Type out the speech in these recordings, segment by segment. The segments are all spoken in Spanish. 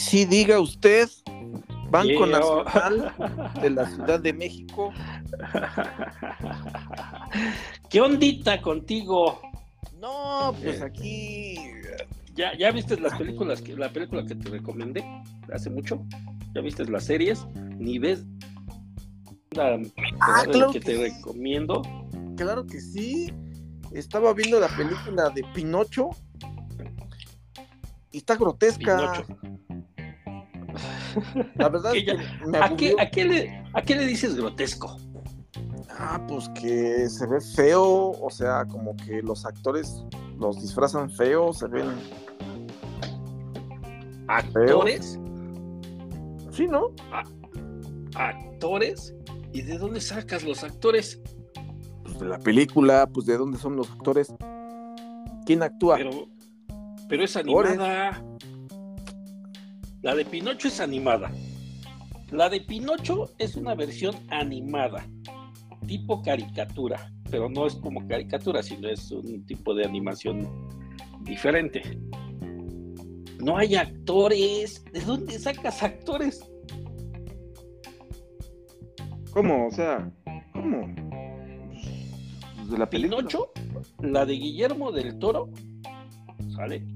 sí, diga usted, Banco Yeah. Nacional de la Ciudad de México. ¿Qué ondita contigo? No, pues Eh. aquí. ¿Ya, ya viste las películas que, la película que te recomendé hace mucho? ¿Ya viste las series? Ni ves la Ah, claro que que te sí. recomiendo. Claro que sí. Estaba viendo la película de Pinocho. Y está grotesca. Pinocho. La verdad es Que me ¿A qué, a, qué le, ¿A qué le dices grotesco? Ah, pues que se ve feo. O sea, como que los actores los disfrazan feo, se ven. ¿Actores? Sí, ¿no? ¿Actores? ¿Y de dónde sacas los actores? Pues de la película, pues de dónde son los actores. ¿Quién actúa? Pero, pero es animada. La de Pinocho es animada. La de Pinocho es una versión animada, tipo caricatura, pero no es como caricatura, sino es un tipo de animación diferente. No hay actores. ¿De dónde sacas actores? ¿Cómo? O sea, ¿cómo? De la película. Pinocho, la de Guillermo del Toro, ¿sale?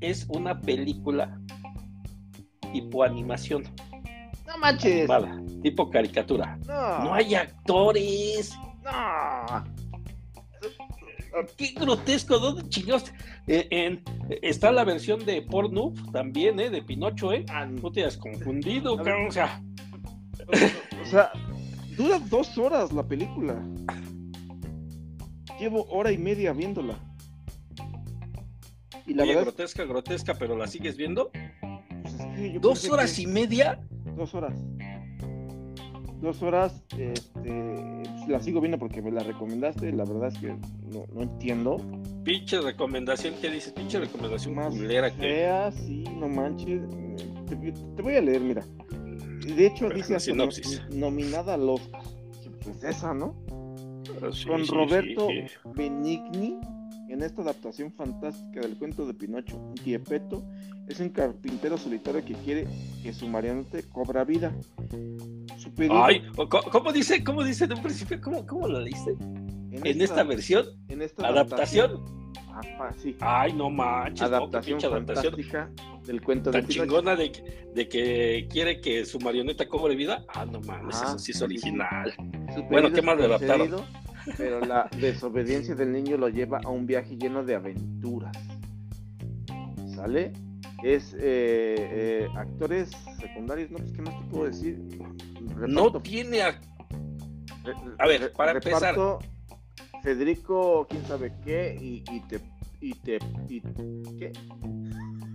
Es una película tipo animación, No manches. animada, tipo caricatura. No. No hay actores. No. Qué grotesco, ¿dónde chingados? Eh, en- está la versión de Pornhub también, ¿eh? De Pinocho, ¿eh? Ah, No te has confundido, cabrón, o sea, O sea, dura dos horas la película. Llevo hora y media viéndola. Y la oye, verdad grotesca, grotesca, pero la sigues viendo. Dos horas que- y media. Dos horas. Dos horas, este, pues, la sigo viendo porque me la recomendaste. La verdad es que no, no entiendo. Pinche recomendación, ¿qué dices? Pinche recomendación Más culera que. fea, sí, no manches. Te, te voy a leer, mira. De hecho, Pero dice hasta no- nominada al Oscar. Pues esa, ¿no? Sí, con sí, Roberto sí, sí. Benigni en esta adaptación fantástica del cuento de Pinocho. Gepetto es un carpintero solitario que quiere que su marionete cobra vida. Su pedido Ay, ¿cómo, dice? ¿Cómo dice de un principio? ¿Cómo, cómo lo leíste? En esta versión, en esta adaptación. Ah, sí, Ay, no manches, no, adaptación adaptación. fantástica del cuento de Tan Pinocho. chingona de, que- de que quiere que su marioneta cobre vida. Ah, no mames, Ah, eso sí es original. Bueno, ¿qué más le adaptaron? Pero la desobediencia del niño lo lleva a un viaje lleno de aventuras. ¿Sale? Es eh, eh, actores secundarios, ¿no? Pues, ¿qué más te puedo decir? No tiene. a- a ver, para empezar. reparto, Federico, quién sabe qué, y, y te. Y te y- ¿Qué?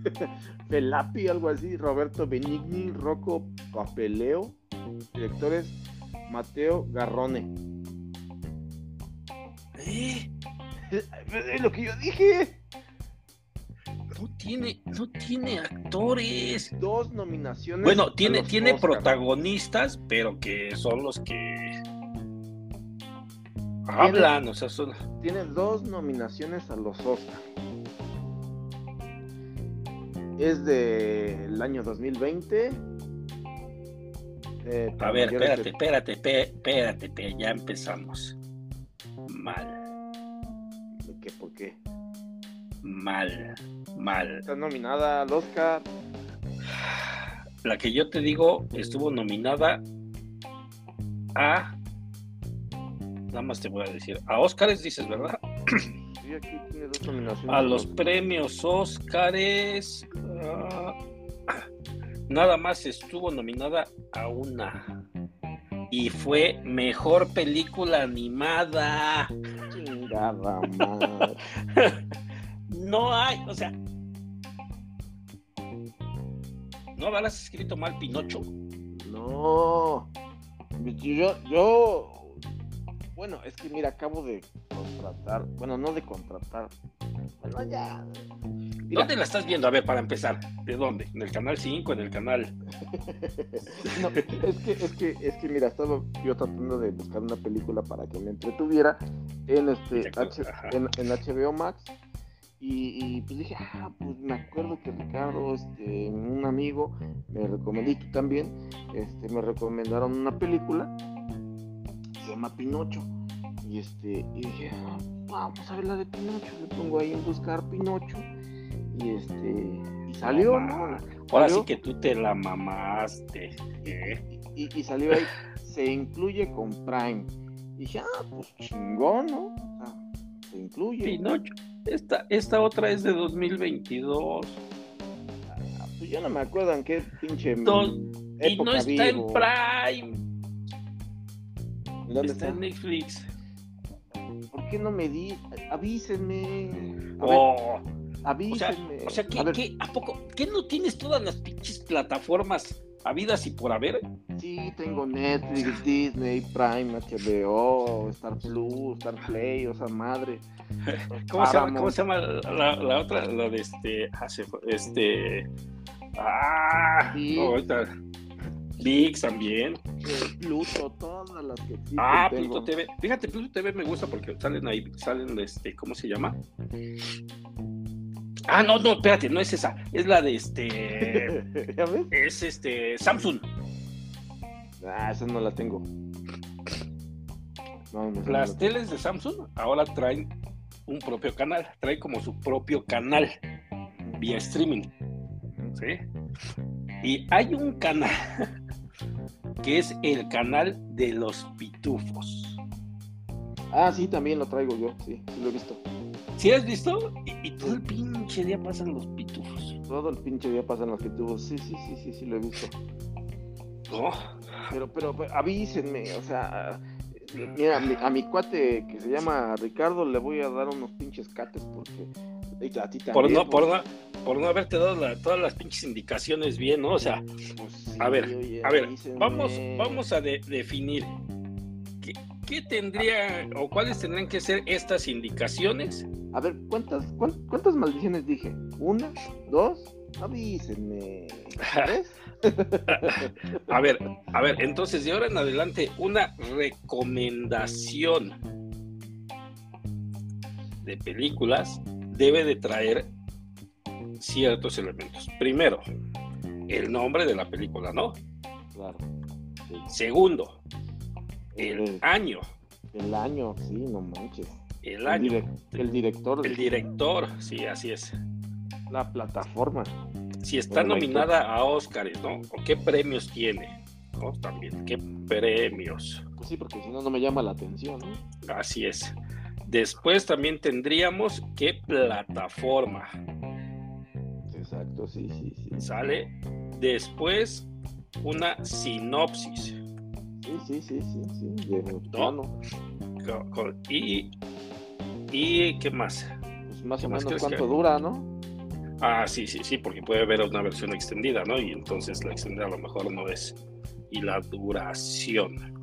Felapi, algo así. Roberto Benigni, Rocco Papeleo. Directores Mateo Garrone. ¿Eh? Es lo que yo dije. No tiene, no tiene actores. Dos nominaciones. Bueno, tiene, tiene Oscar. protagonistas, pero que son los que hablan, o sea, son. Tiene dos nominaciones a los Oscar. Es del año 2020. Eh, A ver, espérate, de- espérate, espérate, espérate, ya empezamos. Mal, ¿de qué? ¿Por qué? mal, mal. Está nominada al Oscar. La que yo te digo estuvo nominada a. Nada más te voy a decir. A Óscares dices, ¿verdad? Sí, aquí tiene dos nominaciones. A los premios Óscares. ah, nada más estuvo nominada a una. Y fue mejor película animada. Chingada madre. No hay, o sea. ¿No habrás escrito mal Pinocho? No. Yo, yo. Bueno, es que mira, acabo de contratar. Bueno, no de contratar. Bueno, ya. Mira, ¿Dónde la estás viendo? A ver, para empezar. ¿De dónde? ¿En el canal 5? ¿En el canal? no, es que, es que, es que mira, estaba yo tratando de buscar una película para que me entretuviera en este H- en HBO Max Y, pues dije, ah, pues me acuerdo que Ricardo, este, un amigo, me recomendó, y tú también, este, me recomendaron una película, se llama Pinocho. Y este, y dije, ah, vamos a ver la de Pinocho. Le pongo ahí en buscar Pinocho. Y este, y salió, ¿no? Ahora sí que tú te la mamaste. ¿eh? Y, salió ahí, se incluye con Prime. Y dije, ah, pues chingón, ¿no? se incluye. Pinocho. Esta, esta otra es de 2022. Ah, pues ya no me acuerdo en qué pinche. y no está en Prime. ¿Dónde está? en Netflix. ¿Por qué no me di? Avísenme. oh. avísenme. O sea, ¿qué, a poco? ¿Qué no tienes todas las pinches plataformas habidas y por haber? Sí, tengo Netflix, Disney, Prime, HBO, Star Plus, Star Play, o sea, madre. ¿Cómo, se llama, ¿Cómo se llama, la, otra? La de este. Ah, este. Ah, VIX también. Pluto, todas las que existen. Ah, Pluto TV. Fíjate, Pluto TV me gusta porque salen ahí, salen, este, ¿cómo se llama? Ah, no, no, espérate, no es esa. Es la de este. ¿Ya ves? Es este. Samsung. Ah, esa no la tengo. Las teles de Samsung ahora traen un propio canal. Traen como su propio canal vía streaming. ¿Sí? Y hay un canal que es el canal de los pitufos. Ah, sí, también lo traigo yo, sí, sí lo he visto. ¿Sí has visto? Y, todo el pinche día pasan los pitufos. Todo el pinche día pasan los pitufos, sí, sí, sí, sí, sí lo he visto. Oh. Pero, pero, avísenme, o sea, mira, a mi, cuate que se llama Ricardo le voy a dar unos pinches cates porque a ti también, por no, por no, por no haberte dado todas las pinches indicaciones bien, ¿no? O sea, pues a ver, a ver, vamos, vamos a definir qué, tendría o cuáles tendrían que ser estas indicaciones. A ver, ¿cuántas, cuántas, maldiciones dije? ¿Una? ¿Dos? Avísenme. a ver, a ver, entonces de ahora en adelante, una recomendación de películas debe de traer ciertos elementos. Primero, el nombre de la película, ¿no? Claro. Segundo, el, año. El año, sí, no manches. El, año. el director. El director, sí, así es. La plataforma. Si está nominada a Oscars, ¿no? ¿O qué premios tiene? ¿No? También, ¿qué premios? Pues sí, porque si no, no me llama la atención, ¿no? Así es. Después también tendríamos qué plataforma. Exacto, sí, sí, sí. ¿Sale? Después una sinopsis. Sí, sí, sí, sí, sí. ¿No? Y, y qué más? Pues más o menos cuánto dura, ¿no? Ah, sí, sí, sí, porque puede haber una versión extendida, ¿no? Y entonces la extendida a lo mejor no es. Y la duración.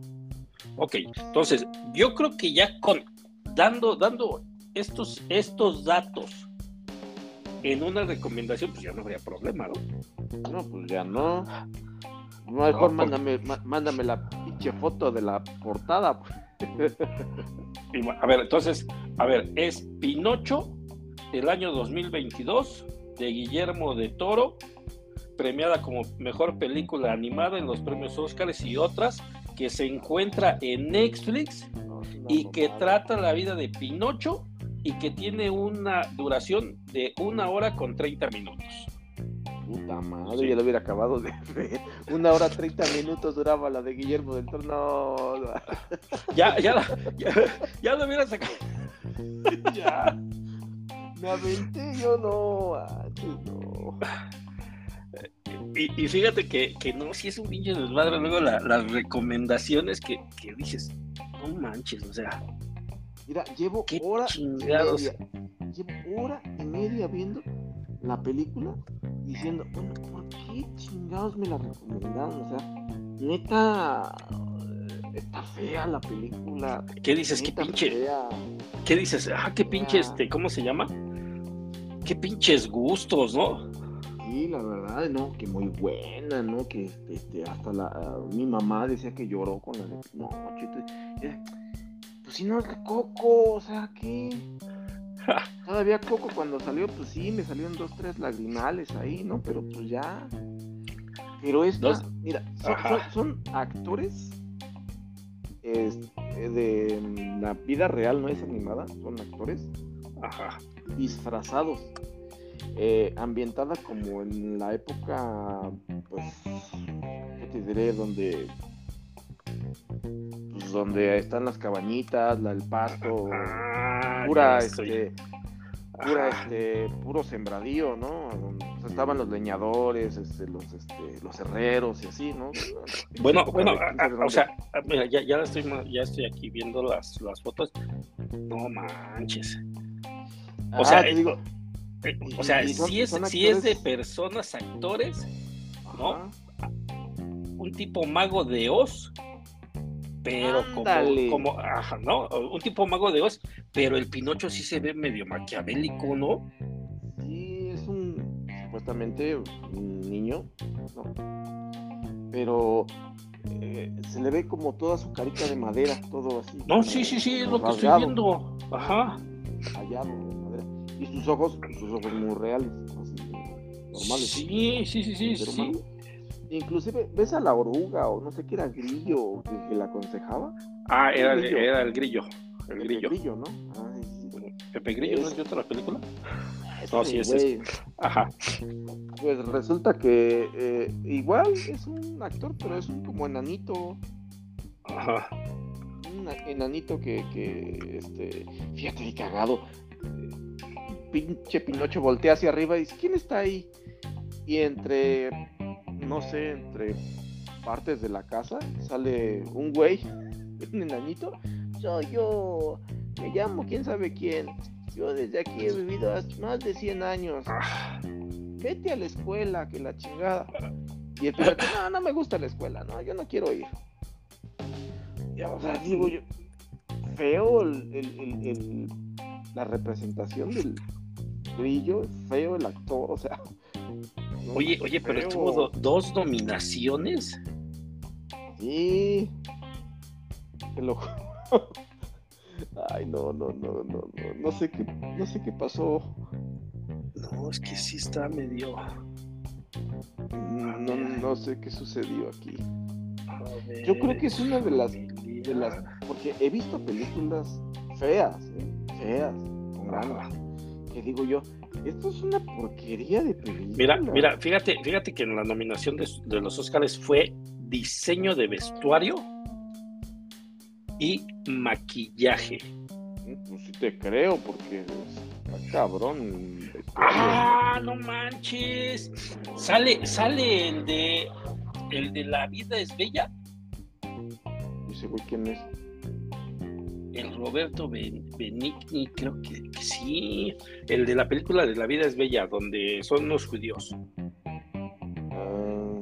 Ok, entonces yo creo que ya con dando, dando estos, estos datos en una recomendación, pues ya no habría problema, ¿no? No, pues ya no. Mejor mándame, mándame la pinche foto de la portada. a ver, entonces, a ver, es Pinocho del año 2022 de Guillermo de Toro, premiada como mejor película animada en los premios Óscares y otras, que se encuentra en Netflix y que trata la vida de Pinocho y que tiene una duración de una hora con 30 minutos. Puta madre, ya lo hubiera acabado de ver. Una hora 30 minutos duraba la de Guillermo del Toro. No, Ya, ya, ya, ya lo hubiera sacado. ya. Me aventé yo, no, no. Y, fíjate que, que, no, si es un pinche desmadre, luego las recomendaciones que, que dices, no manches, o sea. Mira, llevo hora y media. Llevo hora y media viendo la película diciendo, bueno, ¿por qué chingados me la recomendaron? O sea, neta, está fea la película. ¿Qué dices? ¿Qué pinche? ¿Qué dices? Ah, qué pinche, este, ¿cómo se llama? Qué pinches gustos, ¿no? Sí, la verdad, no, que muy buena, ¿no? Que este, hasta la, mi mamá decía que lloró con la de no, chito, pues si no es de coco, o sea, ¿qué? todavía Coco cuando salió, pues sí, me salieron dos, tres lagrimales ahí, ¿no? Pero pues ya. Pero esta, mira, son, actores de la vida real, no es animada, son actores Ajá. disfrazados. Eh, ambientada como en la época, pues, ¿qué te diré? Donde pues, donde están las cabañitas, la, el pasto, ah, pura, este, pura, este, puro sembradío, ¿no? estaban los leñadores, este, los, este, los herreros y así, ¿no? Bueno, bueno, o sea, mira, ya, ya estoy, ya estoy aquí viendo las, las fotos. No manches. O ah, sea, digo, eh, o sea, si es, si es de personas actores, ¿no? Un tipo mago de Oz, pero como, como, ajá, ¿no? Un tipo mago de Oz, pero el Pinocho sí se ve medio maquiavélico, ¿no? Sí, es un, supuestamente, un niño, ¿no? Pero eh, se le ve como toda su carita de madera, todo así. No, sí, sí, sí, es lo que estoy viendo. Ajá. Y sus ojos, sus ojos muy reales, así, normales. Sí, sí, sí, sí, sí. Inclusive, ¿ves a la oruga o no sé qué era grillo que, la aconsejaba? Ah, era el, grillo. era el grillo. El grillo. grillo ¿no? Pepe Grillo, ¿no es de otra película? No, sí, es ese. Ajá. Pues resulta que eh, igual es un actor, pero es un como enanito. Ajá. Un enanito que, que este, fíjate, cagado pinche Pinocho voltea hacia arriba y dice, ¿quién está ahí? Y entre, no sé, entre partes de la casa sale un güey, un enanito. Soy yo, me llamo quién sabe quién. Yo desde aquí he vivido más de 100 años. Vete a la escuela, que la chingada. Y el pirata, no, no me gusta la escuela, no, yo no quiero ir. Ya, o sea, digo yo, feo el, la representación del, brillo, feo el actor, o sea. Oye, oye, pero estuvo dos nominaciones. Sí. lo... Ay, no, no, no, no, no, no sé qué, no sé qué pasó. No, es que sí está medio. No, no sé qué sucedió aquí. Yo creo que es una de las, de las, porque he visto películas feas, ¿eh? feas, con que digo yo, esto es una porquería de película. Mira, mira, fíjate, fíjate que en la nominación de, los Oscars fue diseño de vestuario y maquillaje. Pues sí te creo, porque está cabrón. Ah, no manches. Sale, sale el de el de la vida es bella. Dice, güey, ¿quién es? El Roberto Benigni, creo que, sí, el de la película de La vida es bella, donde son los judíos. Ah,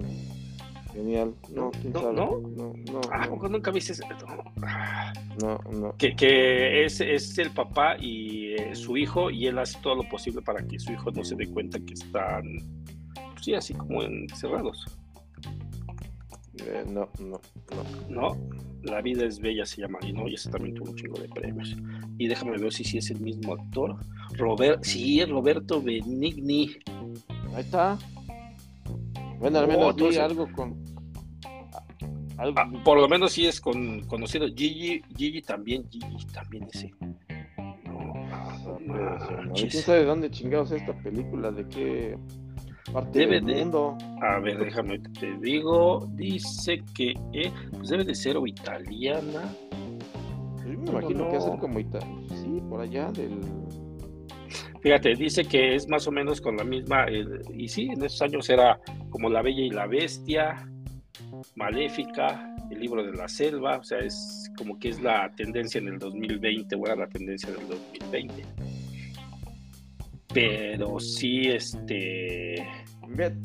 genial. No, ¿quién ¿No, sabe? ¿no? No, no, ah, nunca viste ese? No, no. Que, que es, es, el papá y eh, su hijo, y él hace todo lo posible para que su hijo no se dé cuenta que están, pues sí, así como encerrados. Eh, no, no, no. ¿No? La vida es bella se llama, y no, y ese también tuvo un chingo de premios. Y déjame ver si sí es el mismo actor. Robert, sí, Roberto Benigni. Ahí está. Bueno, al menos oh, algo con. Algo... Ah, por lo menos sí es con, conocido. Gigi, Gigi también, Gigi también ese. No, no, ¿Quién sabe de dónde chingados es esta película? ¿De qué parte debe del mundo? A ver, déjame te digo. Dice que eh, pues debe de ser o italiana. Yo me imagino que hacer como italiana. Sí, por allá del. Fíjate, dice que es más o menos con la misma. y sí, en esos años era como La Bella y la Bestia, Maléfica, El libro de la selva. O sea, es como que es la tendencia en el 2020, o era la tendencia del 2020 pero sí, este.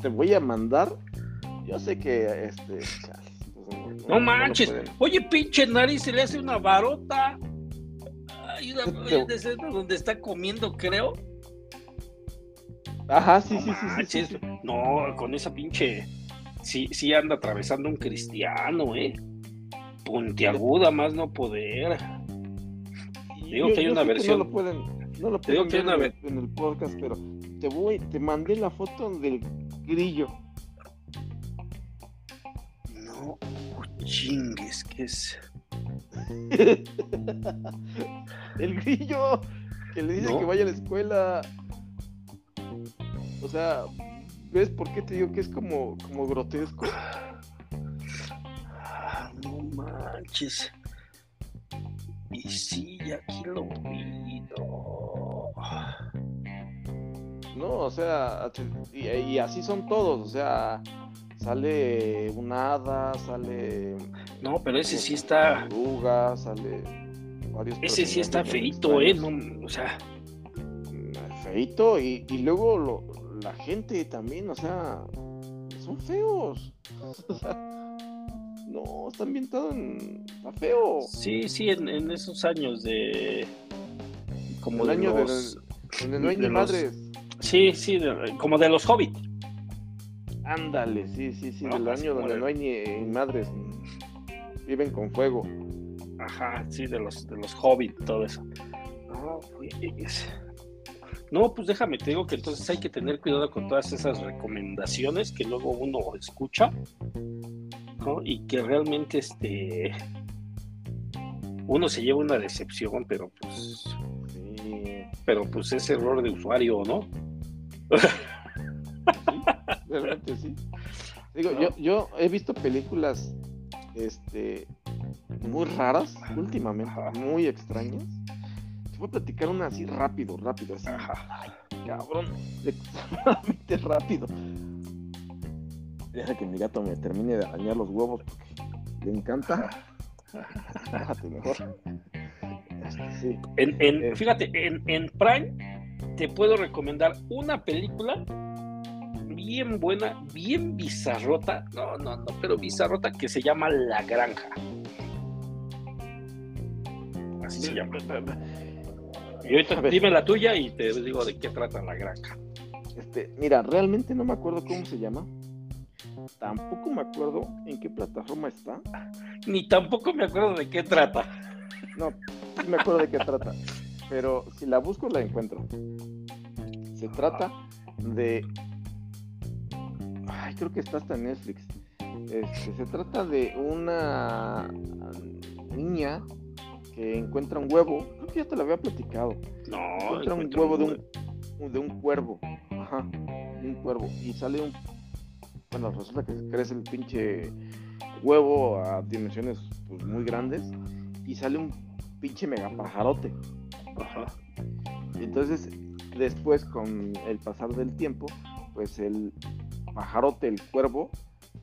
te voy a mandar. Yo sé que este. Pues, no, manches. Oye, pinche nariz, se le hace una varota. Hay una, donde está comiendo, creo. Ajá, sí, sí, sí, sí, No, con esa pinche. Sí, sí anda atravesando un cristiano, ¿eh? Puntiaguda, más no poder. digo que hay una versión. no lo pueden, no lo pueden ver en, el podcast, pero te voy, te mandé la foto del grillo. No, chingues, ¿qué es? el grillo que le dice que vaya a la escuela. O sea, ¿ves por qué te digo que es como, como grotesco? Ah, no manches. Y sí, aquí lo vi. No. o sea, y, así son todos, o sea, sale un hada, sale. No, pero ese sí está. sale varios. Ese sí está feito, ¿eh? o sea. Feito, y, y luego la gente también, o sea, son feos. O sea, no, está ambientado en. Está feo. Sí, sí, en, esos años de. Como el año de donde no hay ni madres. Sí, sí, como de los hobbits. Ándale, sí, sí, sí, del año donde no hay ni, madres. Viven con fuego. Ajá, sí, de los, de los hobbits, todo eso. No, pues. No, pues déjame, te digo que entonces hay que tener cuidado con todas esas recomendaciones que luego uno escucha y que realmente este uno se lleva una decepción, pero pues pero pues es error de usuario, ¿no? realmente sí. Digo, yo, yo he visto películas este muy raras últimamente, muy extrañas. Te voy a platicar una así rápido, rápido, así. Ay, cabrón, extremadamente rápido. Deja que mi gato me termine de arañar los huevos porque le encanta. Déjate mejor. En. Fíjate, en, en Prime te puedo recomendar una película bien buena, bien bizarrota, no, no, no, pero bizarrota que se llama La Granja. Así se llama. Y ahorita dime la tuya y te digo de qué trata La Granja. Este, mira, realmente no me acuerdo cómo se llama. Tampoco me acuerdo en qué plataforma está. Ni tampoco me acuerdo de qué trata. No, sí me acuerdo de qué trata. Pero si la busco, la encuentro. Se trata de. Ay, creo que está hasta en Netflix. Este, se trata de una niña que encuentra un huevo. Creo que ya te lo había platicado. No, encuentra un huevo de un, de un cuervo. Ajá, un cuervo. Y sale un bueno, resulta que crece el pinche huevo a dimensiones pues, muy grandes y sale un pinche megapajarote. Ajá. Entonces, después, con el pasar del tiempo, pues el pajarote, el cuervo,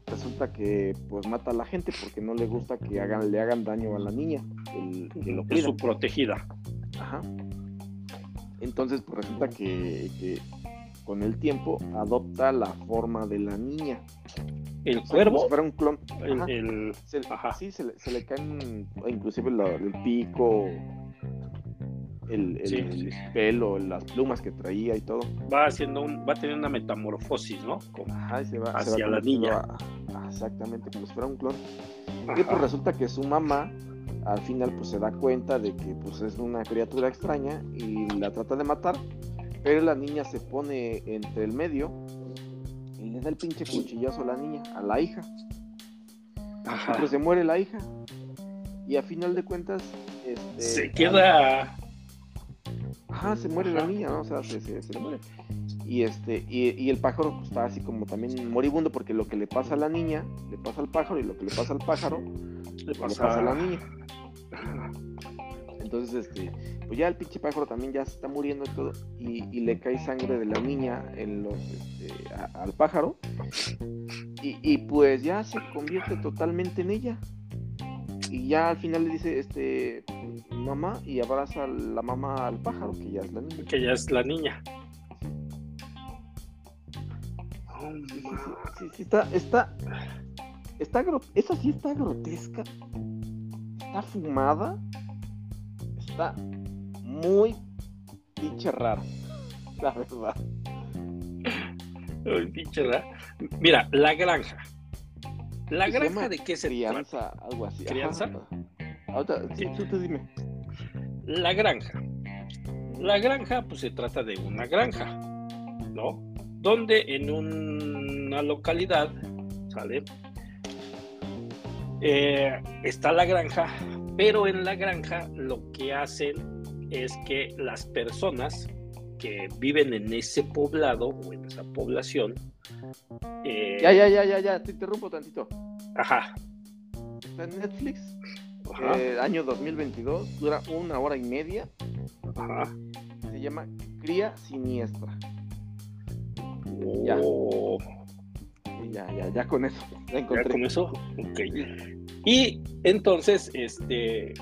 resulta que pues mata a la gente porque no le gusta que hagan, le hagan daño a la niña, el, que lo Es su protegida. Ajá. Entonces, pues resulta que con el tiempo adopta la forma de la niña. El cuervo. un clon. El, Se, Sí, se le, se caen inclusive el pico, el, pelo, las plumas que traía y todo. Va haciendo un, va a tener una metamorfosis, ¿no? se va, hacia la niña. exactamente, como si fuera un clon. Y pues resulta que su mamá al final pues se da cuenta de que pues es una criatura extraña y la trata de matar pero la niña se pone entre el medio le da el pinche cuchillazo a la niña, a la hija. Ajá. Pero se muere la hija. Y a final de cuentas. Este, se queda. Ajá, se muere la niña, ¿no? O sea, se, se, le muere. Y este, y, el pájaro pues, está así como también moribundo, porque lo que le pasa a la niña, le pasa al pájaro, y lo que le pasa al pájaro, le pasa, a la niña. Entonces, este, pues ya el pinche pájaro también ya se está muriendo y todo, y, le cae sangre de la niña en los, este, al pájaro, y, pues ya se convierte totalmente en ella. Y ya al final le dice, este, mamá, y abraza a la mamá al pájaro, que ya es la niña. Que ya es la niña. sí, sí, está, está, está, esa sí está grotesca, está fumada, está muy pinche raro, la verdad. Muy pinche raro. Mira, la granja. ¿La granja de qué se crianza, algo así. ¿Crianza? Ahorita, sí, tú te dime. La granja. La granja, pues se trata de una granja, ¿no? Donde en una localidad, ¿sale? Eh, está la granja, pero en la granja lo que hacen es que las personas que viven en ese poblado o en esa población. Eh, ya, ya, ya, ya, ya, te interrumpo tantito. Ajá. Está en Netflix, eh, año 2022, dura una hora y media. Ajá. Se llama Cría Siniestra. Oh. Ya. ya, ya, con eso. Ya, con eso, ok. Y entonces, este,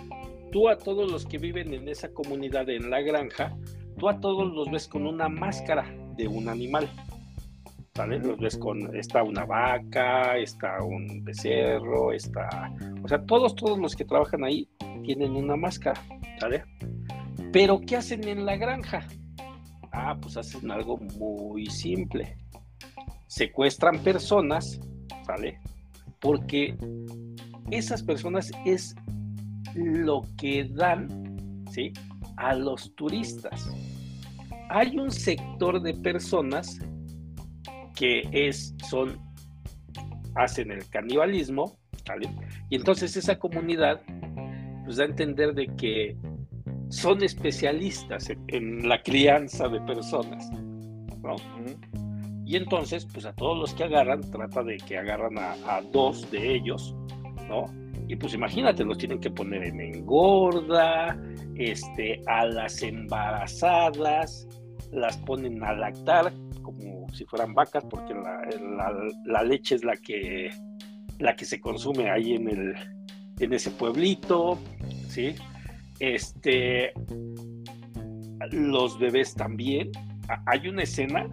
tú a todos los que viven en esa comunidad, en la granja, tú a todos los ves con una máscara de un animal. ¿Sale? Los ves con, está una vaca, está un becerro, está, o sea, todos, todos los que trabajan ahí tienen una máscara, ¿sale? Pero ¿qué hacen en la granja? Ah, pues hacen algo muy simple. Secuestran personas, ¿sale? Porque esas personas es lo que dan, ¿sí? A los turistas. Hay un sector de personas que es, son, hacen el canibalismo, ¿vale? Y entonces esa comunidad pues da a entender de que son especialistas en, la crianza de personas, ¿no? Y entonces, pues a todos los que agarran, trata de que agarran a, a dos de ellos, ¿no? Y pues imagínate, los tienen que poner en engorda, este, a las embarazadas, las ponen a lactar como si fueran vacas, porque la, leche es la que, la que se consume ahí en, el, en ese pueblito, ¿sí? Este, los bebés también. Hay una escena,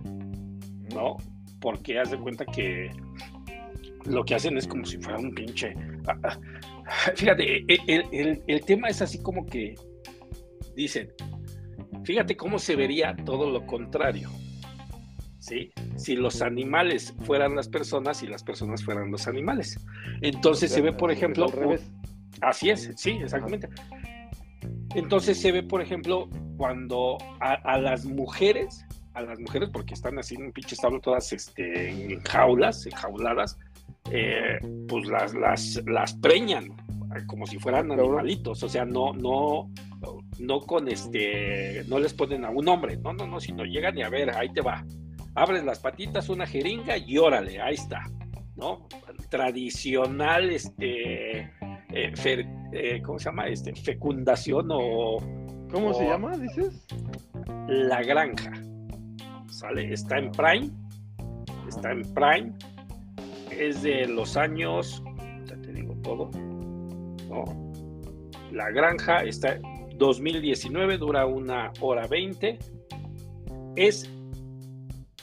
¿no? Porque haz de cuenta que lo que hacen es como si fuera un pinche. Fíjate, e, e, el, el, tema es así como que dicen, fíjate cómo se vería todo lo contrario. ¿Sí? Si los animales fueran las personas y las personas fueran los animales. Entonces se ve, por ejemplo, así es, sí, exactamente. Entonces se ve, por ejemplo, cuando a, las mujeres, a las mujeres, porque están así en un pinche establo todas este, en jaulas, enjauladas, eh, pues las, las, las preñan como si fueran animalitos, o sea, no, no, no con este, no les ponen a un hombre, no, no, no, sino llegan y a ver, ahí te va, abres las patitas, una jeringa y órale, ahí está, ¿no? Tradicional, este, eh, eh, ¿cómo se llama? Este, fecundación o... ¿Cómo se llama, dices? La granja, ¿sale? Está en Prime, está en Prime, es de los años, ya te digo todo, ¿no? La granja está 2019, dura una hora 20, es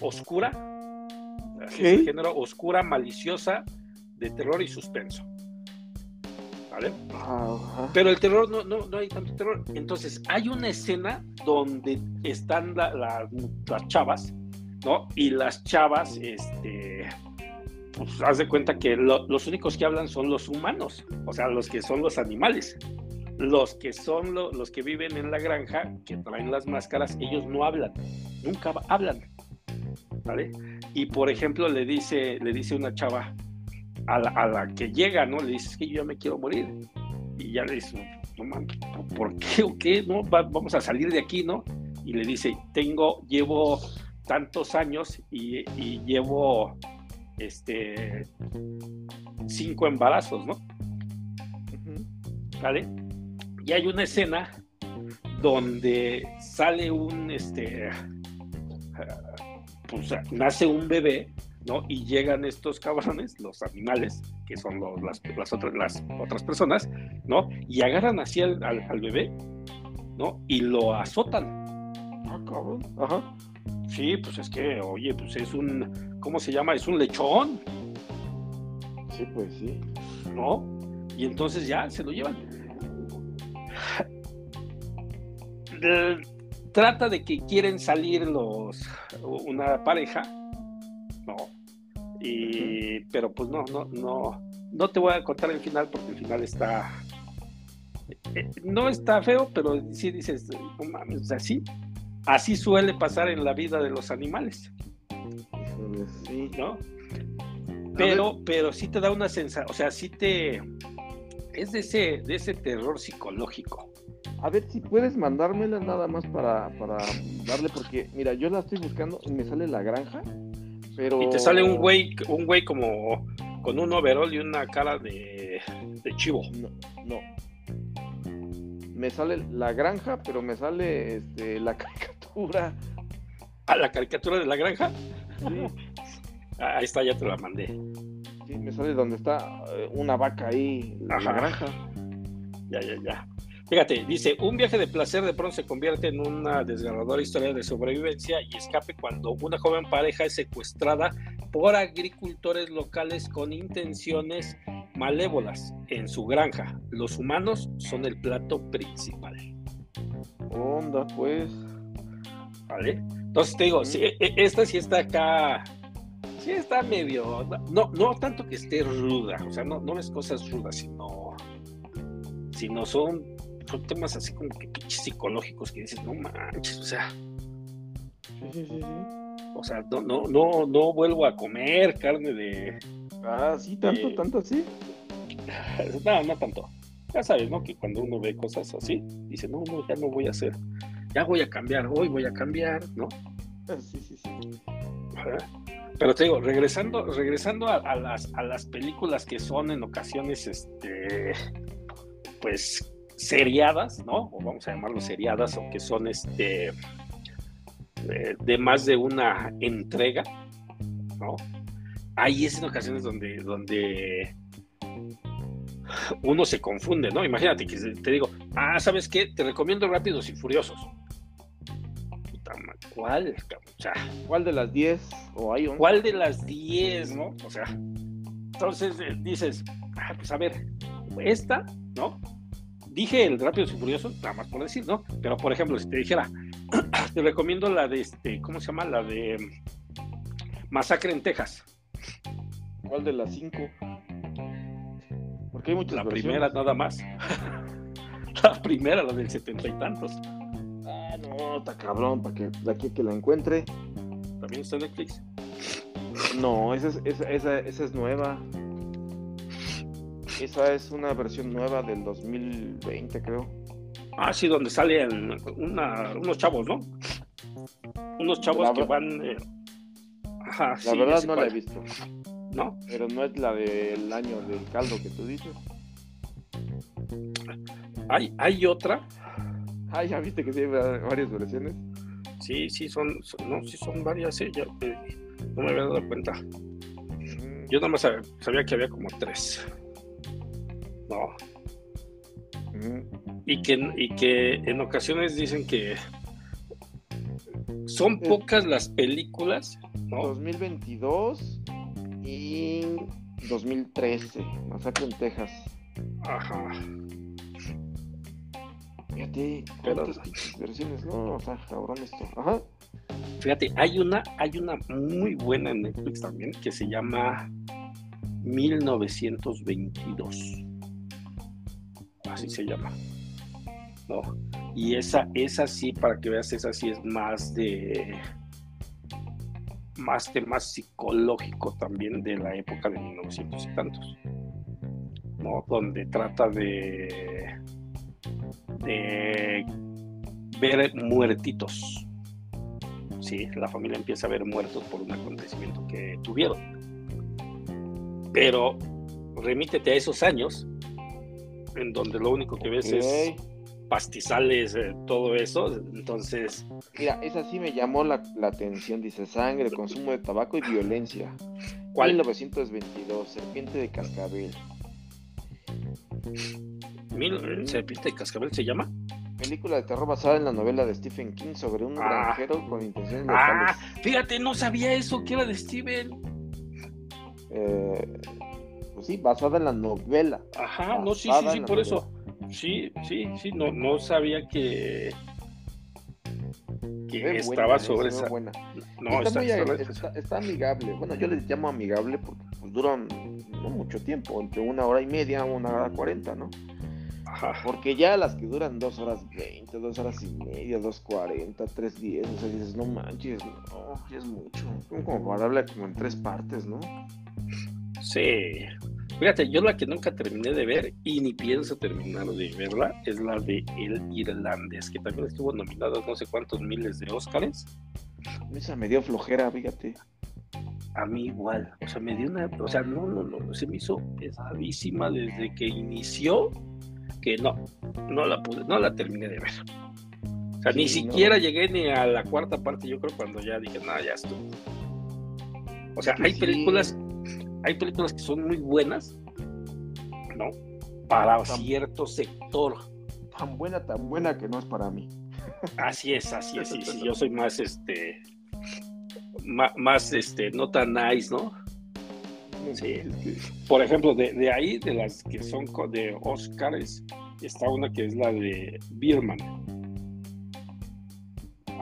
oscura, así es el género oscura, maliciosa, de terror y suspenso. ¿Vale? Pero el terror no, no, no, hay tanto terror. Entonces, hay una escena donde están las chavas, ¿no? Y las chavas, este, pues haz de cuenta que los únicos que hablan son los humanos, o sea, los que son los animales. Los que son los que viven en la granja, que traen las máscaras, ellos no hablan, nunca hablan. ¿Vale? Y por ejemplo, le dice, le dice una chava a la, que llega, ¿no? Le dice, es que yo ya me quiero morir. Y ya le dice, no mames, ¿por qué o qué? ¿No? vamos a salir de aquí, ¿no? Y le dice, tengo, llevo tantos años y llevo este, cinco embarazos, ¿no? ¿Vale? Y hay una escena donde sale un, este, pues nace un bebé, ¿no? Y llegan estos cabrones, los animales, que son las, otras, las otras personas, ¿no? Y agarran así al, al, bebé, ¿no? Y lo azotan. Ah, cabrón. Ajá. Sí, pues es que, oye, pues es un, ¿cómo se llama? Es un lechón. Sí, pues sí. ¿No? Y entonces ya se lo llevan. Trata de que quieren salir los una pareja, ¿no? Y, pero pues no, no, no, no te voy a contar el final porque el final está, eh, no está feo, pero sí dices, no mames, así, así suele pasar en la vida de los animales. Sí. ¿No? Pero, pero sí te da una sensación, o sea, sí te. Es de ese, de ese terror psicológico. A ver si puedes mandármela nada más para, para darle, porque mira, yo la estoy buscando y me sale la granja, pero. Y te sale un güey, un güey como con un overall y una cara de, de chivo. No, no. Me sale la granja, pero me sale este, la caricatura. ¿A la caricatura de la granja? Sí. Ahí está, ya te la mandé. Sí, me sale donde está eh, una vaca ahí, la granja. Ya, ya, ya. Fíjate, dice, un viaje de placer de pronto se convierte en una desgarradora historia de sobrevivencia y escape cuando una joven pareja es secuestrada por agricultores locales con intenciones malévolas en su granja. Los humanos son el plato principal. Onda, pues. Vale. Entonces te digo, sí, e, e, esta sí está acá. Sí está medio. No, no tanto que esté ruda. O sea, no, no es cosas rudas, sino. Sino son son temas así como que psicológicos que dices, no manches, o sea. O sea, no, no, no, no vuelvo a comer carne de. Ah, sí, tanto, tanto así. No, no tanto. Ya sabes, ¿no? Que cuando uno ve cosas así, dice, no, no, ya no voy a hacer. Ya voy a cambiar, hoy voy a cambiar, ¿no? Ah, sí, sí, sí. Pero te digo, regresando, regresando a, las, a las películas que son en ocasiones, este, pues seriadas, ¿no? O vamos a llamarlo seriadas, o que son este de, más de una entrega, ¿no? Ahí es en ocasiones donde, donde uno se confunde, ¿no? Imagínate que te digo, ah, ¿sabes qué? Te recomiendo Rápidos y Furiosos. ¿Cuál? O sea, ¿cuál de las 10? O hay ¿Cuál de las 10, no? O sea, entonces eh, dices, ah, pues a ver, esta, ¿no? dije el Rápido y Furioso, nada más por decir, ¿no? Pero por ejemplo, si te dijera, te recomiendo la de este, ¿cómo se llama? La de Masacre en Texas. ¿Cuál de las cinco? Porque hay muchas La primera nada más. la primera, la del setenta y tantos. Ah, no, está cabrón, para que de aquí que la encuentre. ¿También está en Netflix? No, esa esa, esa, esa es nueva. Esa es una versión nueva del 2020, creo. Ah, sí, donde salen unos chavos, ¿no? Unos chavos que van. Eh, ajá, la verdad no la he visto. ¿No? Pero no es la del año del caldo que tú dices. Hay, hay otra. Ah, ya viste que sí hay varias versiones. Sí, sí, son, no, sí son varias, eh, no me había dado cuenta. Yo nada más sabía que había como tres. ¿no? Y que, y que en ocasiones dicen que son pocas las películas, ¿no? 2022 y 2013, Masacre en Texas. Ajá. Fíjate, ¿cuántas versiones? No, o sea, cabrón esto. Ajá. Fíjate, hay una, hay una muy buena en Netflix también que se llama 1922 así se llama. ¿No? Y esa, esa sí, para que veas, esa sí es más de más más psicológico también de la época de 1900 y tantos, ¿no? Donde trata de de ver muertitos. Sí, la familia empieza a ver muertos por un acontecimiento que tuvieron. Pero remítete a esos años en donde lo único que ves es pastizales, eh, todo eso. Entonces. Mira, esa sí me llamó la, atención. Dice sangre, consumo de tabaco y violencia. ¿Cuál? 1922, Serpiente de Cascabel. Mil, ¿Serpiente de Cascabel se llama? Película de terror basada en la novela de Stephen King sobre un ah. granjero con intenciones ah, fíjate, no sabía eso, que era de Stephen. Eh, pues sí, basada en la novela. Ajá, no, sí, sí, sí, por eso. Sí, sí, sí, no, no sabía que, que estaba ¿eh? sobre esa. Buena. No, está, está, amigable. Bueno, yo les llamo amigable porque pues, duran no mucho tiempo, entre una hora y media, una hora cuarenta, ¿no? Porque ya las que duran dos horas veinte, dos horas y media, dos cuarenta, tres diez, o sea, dices, no manches, no, es mucho. Como para hablar como en tres partes, ¿no? Sí. Fíjate, yo la que nunca terminé de ver y ni pienso terminar de verla es la de El Irlandés, que también estuvo nominada no sé cuántos miles de Óscares. Esa me dio flojera, fíjate. A mí igual, o sea, me dio una, o sea, no, no, no, se me hizo pesadísima desde que inició, que no, no la pude, no la terminé de ver. O sea, ni siquiera llegué ni a la cuarta parte, yo creo, cuando ya dije, no, ya estuvo. O sea, hay películas, hay películas que son muy buenas, ¿no? Para cierto sector. Tan buena, tan buena que no es para mí. Así es, así es, sí, sí. Yo soy más, este, más, este, no tan nice, ¿no? Sí. Por ejemplo, de, ahí, de las que son de Oscars, está una que es la de Birman.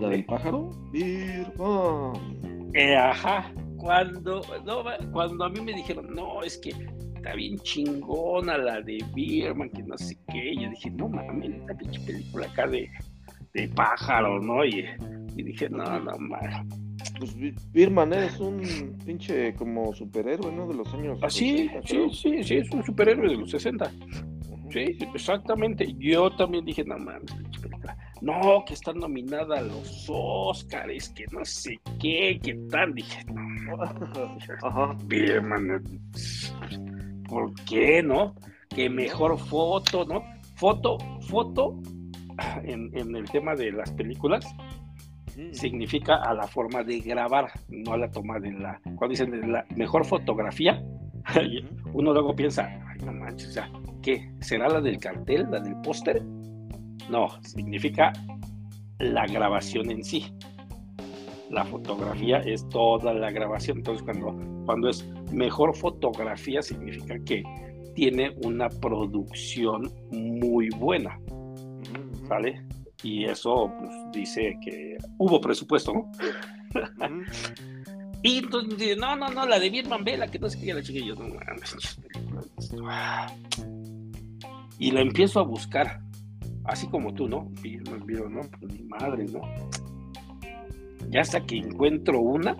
¿La del pájaro? Birman. Eh, ajá. Cuando, no, cuando a mí me dijeron, no, es que está bien chingona la de Birman, que no sé qué, yo dije, no mames, esta pinche película acá de, de pájaro, ¿no? Y, y dije, no, no, mames pues Birman es un pinche como superhéroe, ¿no? De los años. Ah, sí, sí, sí, sí, es un superhéroe de los 60. Sí, exactamente. Yo también dije, no mames, no, que está nominada a los Oscars, que no sé qué, qué tal. Dije, no, Ajá. Birman, ¿por qué, no? Que mejor foto, ¿no? Foto, foto, en, en el tema de las películas, significa a la forma de grabar, no a la toma de la. Cuando dicen la mejor fotografía, uno luego piensa, ay, no manches, o sea, ¿qué? ¿Será la del cartel, la del póster? No, significa la grabación en sí. La fotografía es toda la grabación. Entonces, cuando, cuando es mejor fotografía, significa que tiene una producción muy buena. ¿Vale? y eso pues, dice que hubo presupuesto, ¿no? y entonces dice, no, no, no, la de Birman Vela, que no sé qué, la chica, y yo, no Y la empiezo a buscar, así como tú, ¿no? Birman, Birman, no, pues mi madre, ¿no? Ya hasta que encuentro una,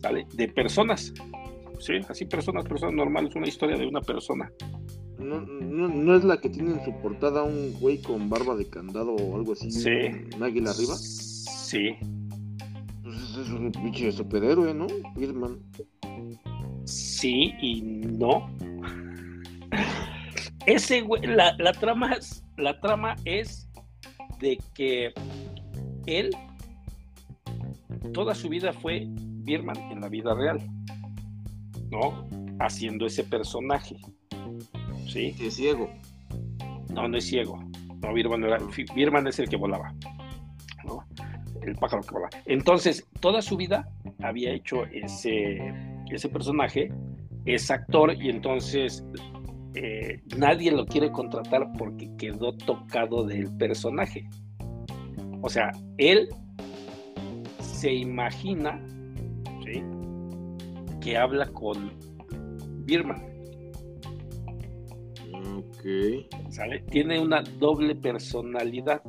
¿sale? De personas, ¿sí? Así personas, personas normales, una historia de una persona no, no, es la que tiene en su portada un güey con barba de candado o algo así. Sí. Un águila arriba. Sí. Pues es un pinche superhéroe, ¿no? Birman. Sí y no. Ese güey, la, la, trama, la trama es de que él toda su vida fue Birman en la vida real, ¿no? Haciendo ese personaje. ¿sí? es ciego. No, no es ciego. No, Birman, era, Birman es el que volaba. ¿no? El pájaro que volaba. Entonces, toda su vida había hecho ese, ese personaje, es actor, y entonces eh, nadie lo quiere contratar porque quedó tocado del personaje. O sea, él se imagina ¿sí? que habla con Birman. ¿Sale? Tiene una doble personalidad.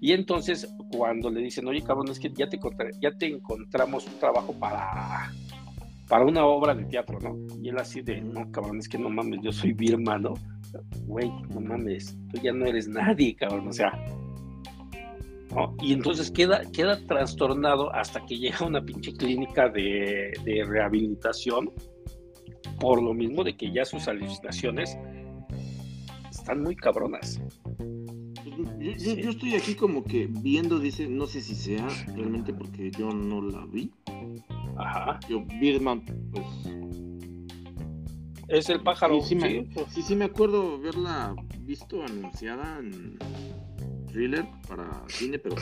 Y entonces, cuando le dicen, oye, cabrón, es que ya te, ya te encontramos un trabajo para, para una obra de teatro, ¿no? Y él así de, no, cabrón, es que no mames, yo soy Birma, ¿no? Güey, no mames, tú ya no eres nadie, cabrón, o sea. Y entonces queda, queda trastornado hasta que llega a una pinche clínica de, de rehabilitación por lo mismo de que ya sus alucinaciones están muy cabronas. Yo, estoy aquí como que viendo, dice, no sé si sea realmente porque yo no la vi. Ajá. Yo, Birdman, pues. Es el pájaro. Sí, sí, sí, me, acuerdo verla visto anunciada en thriller para cine, pero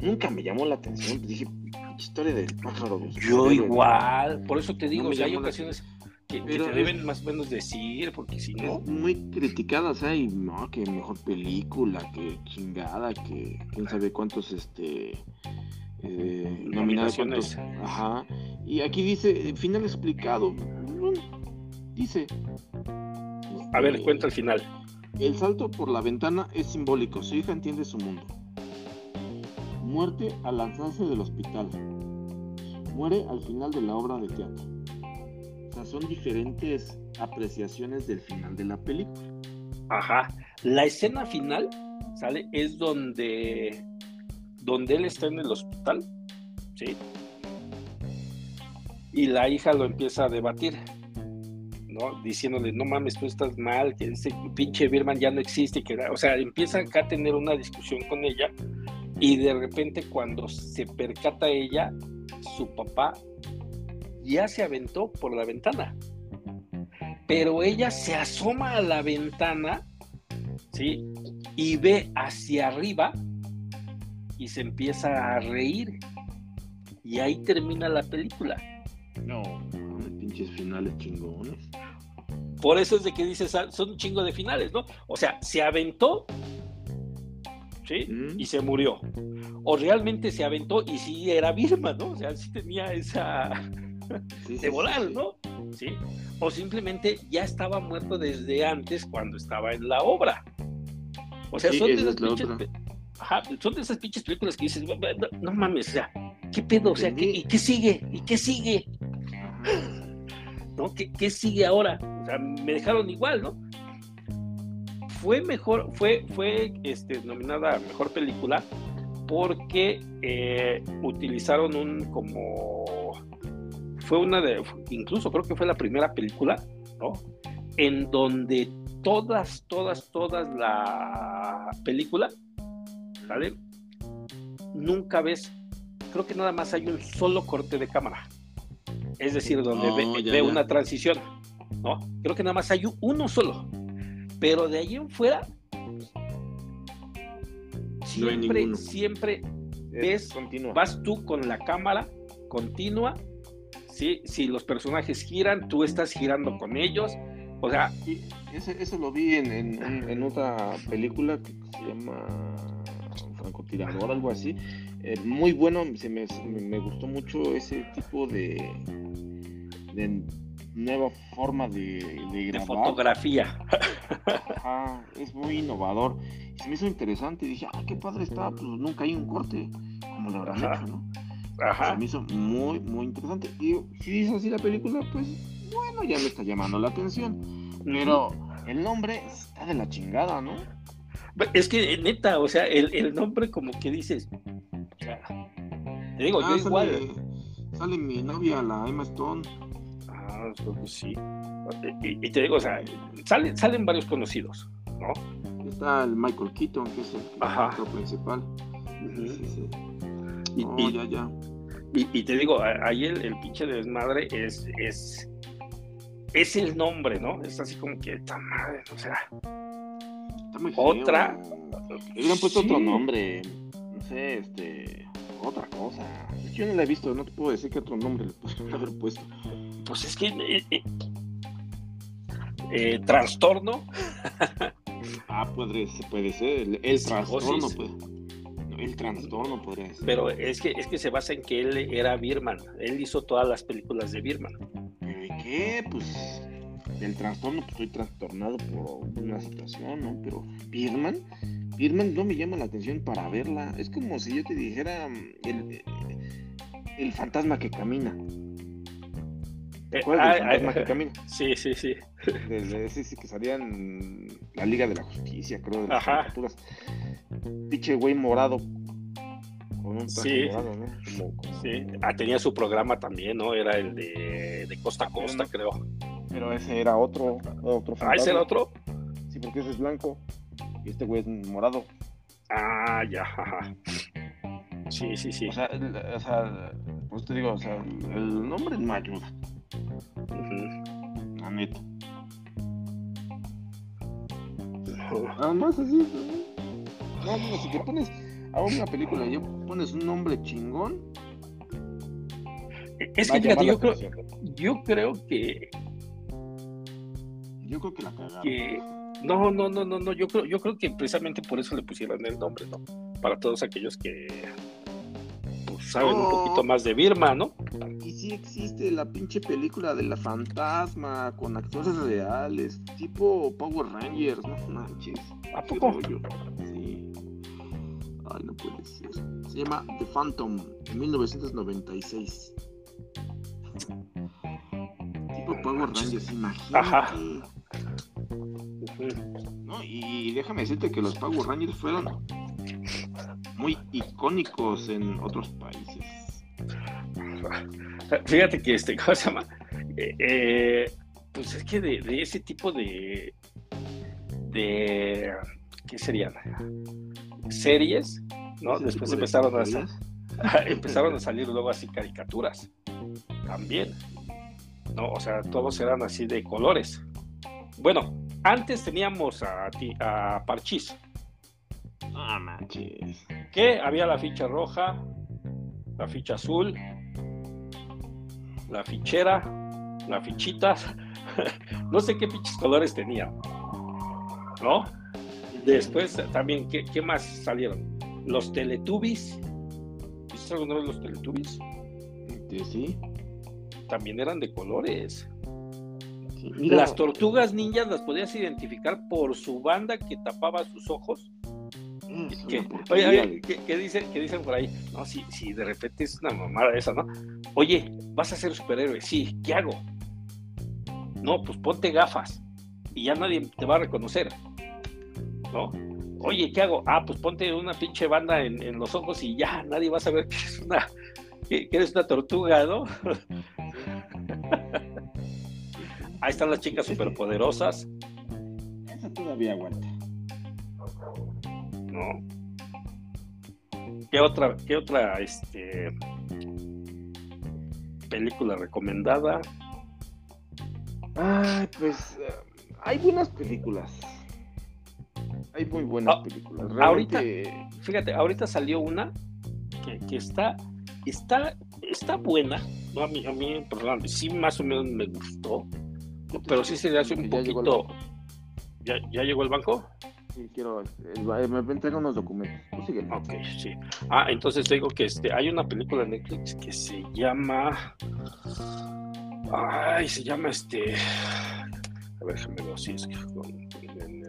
nunca me llamó la atención. Dije, historia del pájaro. Yo igual, por eso te digo, hay ocasiones que, Pero deben más o menos decir, porque si no. muy criticadas, ¿eh? no, que mejor película, que chingada, que quién sabe cuántos este eh, nominaciones. Ajá. Y aquí dice, final explicado. Dice. A ver, cuenta el final. El salto por la ventana es simbólico. Su hija entiende su mundo. Muerte al lanzarse del hospital. Muere al final de la obra de teatro. O sea, son diferentes apreciaciones del final de la película. Ajá. La escena final, ¿sale? Es donde, donde él está en el hospital, ¿sí? Y la hija lo empieza a debatir, ¿no? Diciéndole, no mames, tú estás mal, que ese pinche Birman ya no existe, que, o sea, empieza acá a tener una discusión con ella y de repente cuando se percata ella, su papá ya se aventó por la ventana. Pero ella se asoma a la ventana, ¿sí? Y ve hacia arriba y se empieza a reír. Y ahí termina la película. No, pinches finales chingones. Por eso es de que dices, ah, son un chingo de finales, ¿no? O sea, se aventó ¿sí? Y se murió. O realmente se aventó y sí era Birma, ¿no? O sea, sí tenía esa de volar, ¿no? ¿Sí? O simplemente ya estaba muerto desde antes cuando estaba en la obra. O sea, son, de esas pinches, ajá, son de esas pinches películas que dices, no, mames, o sea, ¿qué pedo? O sea, ¿qué, ¿y qué sigue? ¿Y qué sigue? ¿No? ¿Qué, ¿Qué sigue ahora? O sea, me dejaron igual, ¿no? fue mejor, fue, fue este, nominada mejor película porque eh, utilizaron un como fue una de incluso creo que fue la primera película ¿no? en donde todas todas todas la película ¿vale? nunca ves creo que nada más hay un solo corte de cámara es decir donde ve, una transición no creo que nada más hay uno solo pero de ahí en fuera, siempre, siempre ves, vas tú con la cámara continua, ¿sí? si los personajes giran, tú estás girando con ellos. O sea, ese, eso lo vi en, otra película que se llama Francotirador, algo así. Eh, muy bueno, se me, me, gustó mucho ese tipo de, de nueva forma de, de fotografía. es muy innovador. Y se me hizo interesante y dije, ah, qué padre está, pues nunca hay un corte como lo habrán hecho, ¿no? Ajá. Se me hizo muy, muy interesante. Y si es así la película, pues bueno, ya me está llamando la atención. Pero el nombre está de la chingada, ¿no? Es que neta, o sea, el, nombre como que dices, te digo, yo ah, igual. Sale mi novia, la Emma Stone sí. Y, te digo, o sea, salen, salen varios conocidos, ¿no? Está el Michael Keaton, que es el principal. y, ya, ya. Y, te digo, ahí el, el pinche desmadre es, es, es el nombre, ¿no? Es así como que, esta madre, o sea. Está muy Otra. Le hubieran puesto otro nombre. No sé, este. Otra cosa. Yo no la he visto, no te puedo decir qué otro nombre le puedo haber puesto pues es que eh, eh, eh, trastorno. ah, puede, puede ser, el, trastorno, pues. El trastorno podría ser. Pero es que, es que se basa en que él era Birman. Él hizo todas las películas de Birman. ¿Y qué? Pues el trastorno, pues estoy trastornado por una situación, ¿no? Pero Birman, Birman no me llama la atención para verla. Es como si yo te dijera mm, el, el fantasma que camina. ¿Te acuerdas Camino? Sí, sí, sí. Desde ese sí que salían la Liga de la Justicia, creo, de las caricaturas. Pinche güey morado. Con un sí. morado, ¿no? Sí. Ah, tenía su programa también, ¿no? Era el de, de Costa a Costa, creo. Pero ese era otro, otro fantasma. ¿Ah, ese era otro? Sí, porque ese es blanco. Y este güey es morado. Ah, ya. Sí, sí, sí. O sea, o sea, pues te digo, o sea, el nombre no ayuda. La neta. Nada más así. No, no, si te pones a una película y pones un nombre chingón. Es que fíjate, yo creo, yo creo que. Yo creo que la cagaron. Que... No, no, no, no, no. Yo creo, yo creo que precisamente por eso le pusieron el nombre, ¿no? Para todos aquellos que saben un poquito más de Birma, ¿no? Y sí existe la pinche película de la fantasma con actores reales, tipo Power Rangers, no manches. ¿A poco? Sí. Ay, no puede ser. Se llama The Phantom, en 1996. Tipo Power Rangers, imagínate. Ajá. No, y déjame decirte que los Power Rangers fueron muy icónicos en otros países. Fíjate que este, ¿cómo se llama? Eh, eh, pues es que de, ese tipo de, de, ¿qué serían? Series, ¿no? Después empezaron a, empezaron a salir luego así caricaturas, también, ¿no? O sea, todos eran así de colores. Bueno, antes teníamos a, a Parchís, Ah, manches. Que había la ficha roja, la ficha azul, la fichera, la fichita. no sé qué pinches colores tenía. ¿No? Después también, ¿qué, más salieron? Los Teletubbies. ¿Viste alguna vez los Teletubbies? Sí. También eran de colores. Las tortugas ninjas las podías identificar por su banda que tapaba sus ojos ¿Qué, oye, ¿qué, dicen, ¿qué, dicen, por ahí? No, si, si de repente es una mamada esa, ¿no? Oye, vas a ser superhéroe, sí, ¿qué hago? No, pues ponte gafas y ya nadie te va a reconocer, ¿no? Oye, ¿qué hago? Ah, pues ponte una pinche banda en, los ojos y ya nadie va a saber que es una, que, eres una tortuga, ¿no? Ahí están las chicas superpoderosas. Esa todavía aguanta. ¿Qué otra, qué otra este, película recomendada? Ay, pues eh, hay buenas películas. Hay muy buenas ah, películas. Ahorita, fíjate, ahorita salió una que, está, está, está buena. A mí, a mí, sí más o menos me gustó. Pero sí se le hace un poquito. ¿Ya, ¿Ya llegó el banco? Sí, quiero. me entrega unos documentos. Ok, sí. Ah, entonces digo que este, hay una película de Netflix que se llama. Ay, se llama este. A ver, déjame ver si es que con el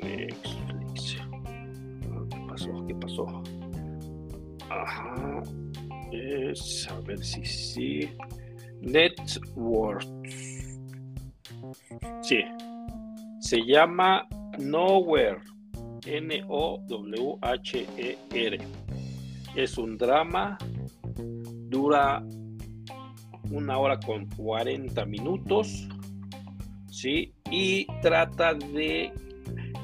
Netflix. Ah, ¿Qué pasó? ¿Qué pasó? Ajá. Es. A ver si sí. Network. Sí. Se llama Nowhere, N-O-W-H-E-R. Es un drama, dura una hora con 40 minutos, ¿sí? Y trata de...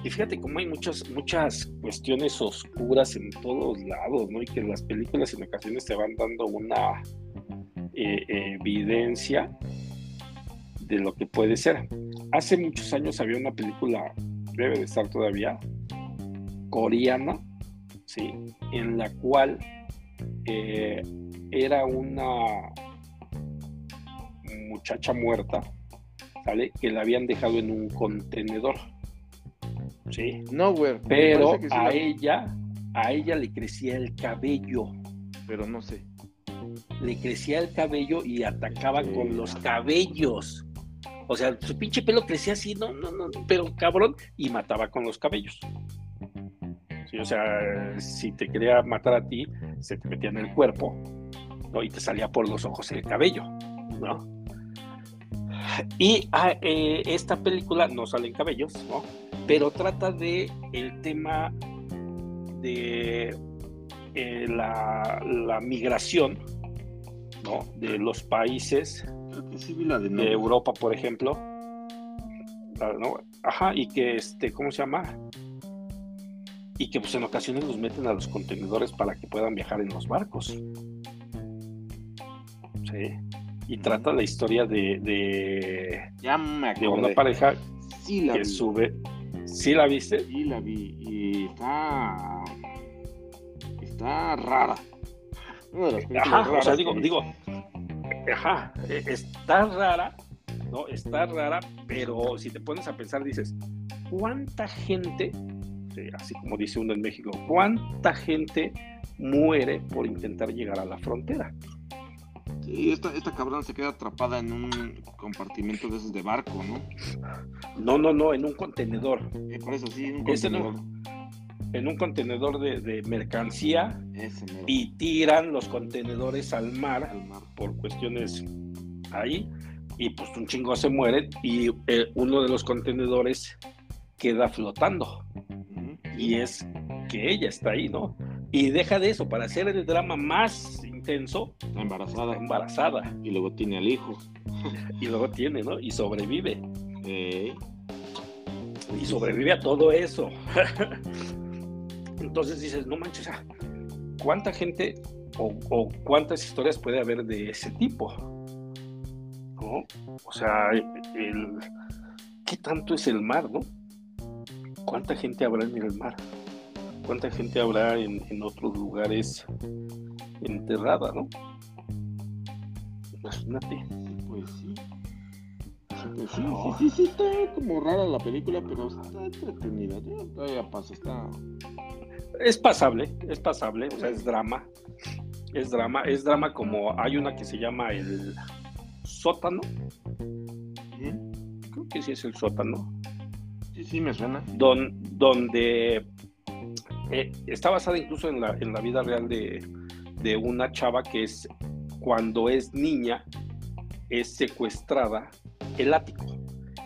Y fíjate cómo hay muchas, muchas cuestiones oscuras en todos lados, ¿no? Y que las películas en ocasiones te van dando una eh, evidencia de lo que puede ser. Hace muchos años había una película debe de estar todavía, coreana, ¿sí? en la cual eh, era una muchacha muerta, ¿sale? Que la habían dejado en un contenedor. ¿Sí? No, güey. Pero a ella, a ella le crecía el cabello. Pero no sé. Le crecía el cabello y atacaba con los cabellos. O sea, su pinche pelo crecía así, no, no, no, pero cabrón, y mataba con los cabellos. O sea, si te quería matar a ti, se te metía en el cuerpo. Y te salía por los ojos el cabello, ¿no? Y ah, eh, esta película no salen cabellos, ¿no? Pero trata de el tema de eh, la, la migración, ¿no? De los países de, Europa, por ejemplo. Ajá, y que este, ¿cómo se llama? Y que pues en ocasiones los meten a los contenedores para que puedan viajar en los barcos. Sí. Y trata la historia de, de, de una pareja que sube. ¿Sí la viste? Sí la vi. Y está. Está rara. Ajá, o sea, digo, digo, ajá, e, está rara, ¿no? Está rara, pero si te pones a pensar, dices, ¿cuánta gente eh, así como dice uno en México, ¿cuánta gente muere por intentar llegar a la frontera? Sí, esta, esta cabrón se queda atrapada en un compartimento de esos de barco, ¿no? No, no, no, en un contenedor. Eh, por eso sí, en un contenedor. en un contenedor de, de mercancía y tiran los contenedores al mar al mar. por cuestiones ahí y pues un chingo se mueren y eh, uno de los contenedores queda flotando y es que ella está ahí, ¿no? Y deja de eso, para hacer el drama más intenso, Está está embarazada. embarazada Y luego tiene al hijo. y luego tiene, ¿no? Y sobrevive. Eh, y sobrevive a todo eso. Entonces dices, no manches, ¿cuánta gente o, o cuántas historias puede haber de ese tipo? ¿No? O sea, el, ¿qué tanto es el mar, no? ¿Cuánta gente habrá en el mar? ¿Cuánta gente habrá en, en otros lugares enterrada, no? Imagínate. pues sí. Pues sí, sí, sí, sí, está como rara la película, pero está entretenida. Todavía pasa, está. Es pasable, es pasable, o sea, es drama. Es drama, es drama como hay una que se llama el sótano, creo que sí es el sótano, Sí, sí, me suena. don- donde eh, está basada incluso en la, en la vida real de, de una chava que es cuando es niña, es secuestrada el ático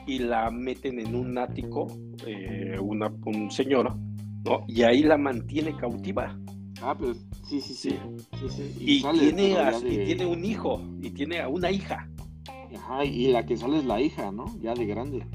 y la meten en un ático, eh, una- un señor, ¿no? Y ahí la mantiene cautiva. Ah, pero sí, sí, sí. sí, sí. Y, tiene, a- y tiene un hijo, y tiene a una hija. Ajá, y la que sale es la hija, ¿no? Ya de grande.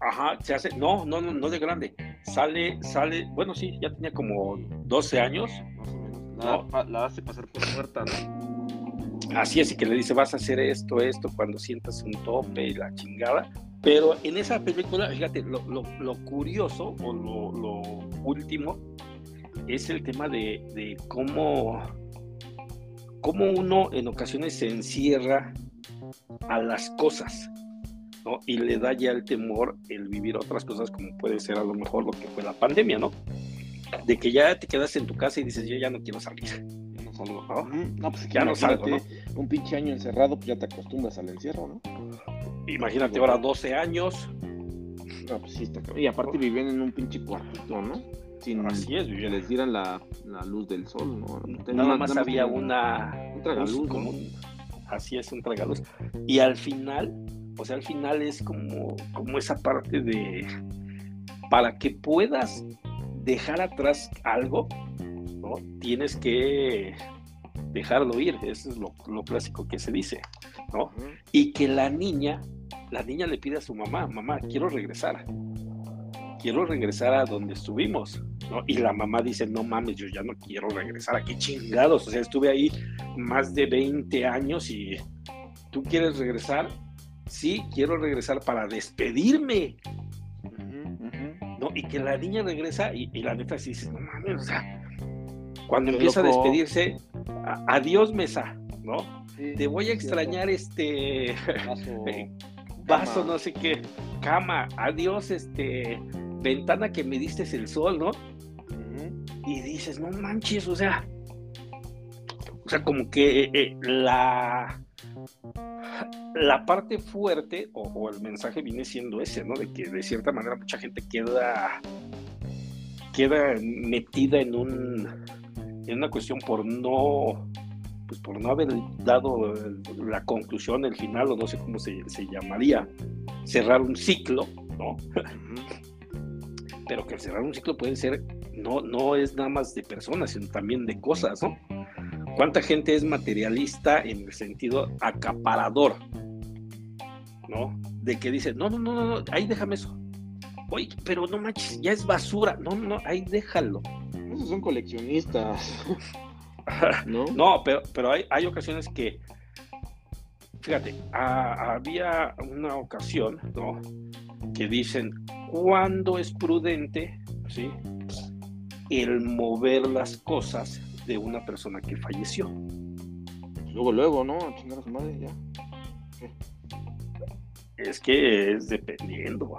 Ajá, se hace, no, no, no, no de grande. Sale, sale, bueno, sí, ya tenía como 12 años. Más o menos. La, No. pa- la hace pasar por muerta, ¿no? Así es, y que le dice, vas a hacer esto, esto, cuando sientas un tope y la chingada. Pero en esa película, fíjate, lo, lo- lo curioso o lo, lo último es el tema de, de cómo, cómo uno en ocasiones se encierra a las cosas, ¿no? Y le da ya el temor el vivir otras cosas como puede ser a lo mejor lo que fue la pandemia, ¿no? De que ya te quedas en tu casa y dices, yo ya no quiero salir. No. ¿No? No, pues Ya no salgo, imagínate, Un pinche año encerrado, pues ya te acostumbras al encierro, ¿no? Imagínate ahora 12 años, No, pues sí, está cabrón. Y aparte vivían en un pinche cuartito, ¿no? Sin así es, que vivían. les dieran la, la luz del sol, ¿no? Tenía Nada más había una. Un tragaluz, así es, un tragaluz. Y al final, o sea, al final es como, como esa parte de. Para que puedas dejar atrás algo, ¿no? Tienes que dejarlo ir. Eso es lo, lo clásico que se dice, ¿no? Y que la niña, la niña le pide a su mamá, mamá, quiero regresar. Quiero regresar a donde estuvimos, ¿no? Y la mamá dice, no mames, yo ya no quiero regresar, ¿a qué chingados? O sea, estuve ahí más de 20 años y ¿tú quieres regresar? Sí, quiero regresar para despedirme. ¿no? Y que la niña regresa y, y la neta sí dice, no mames, o sea, cuando empieza a despedirse, adiós mesa, ¿no? Sí, Te voy a extrañar este... Vaso, Eh, vaso, no sé qué, cama, adiós, este, ventana que me diste el sol, ¿no? Y dices, no manches, o sea, o sea, como que eh, eh, la, la parte fuerte o, o el mensaje viene siendo ese, ¿no? De que de cierta manera mucha gente queda, queda metida en un, en una cuestión por no, pues por no haber dado el- la conclusión, el final, o no sé cómo se, se llamaría, cerrar un ciclo, ¿no? Pero que al cerrar un ciclo puede ser, no, no es nada más de personas, sino también de cosas, ¿no? ¿Cuánta gente es materialista en el sentido acaparador? ¿No? De que dice, no, no, no, no, no, ahí déjame eso. Oye, pero no manches, ya es basura. No, no, ahí déjalo. Esos son coleccionistas, ¿no? No, pero, pero hay, hay ocasiones que, fíjate, a- había una ocasión, ¿no? Que dicen, ¿cuándo es prudente, ¿sí? El mover las cosas de una persona que falleció. Luego, luego, ¿no? A chingar a su madre, ya. Es que es dependiendo.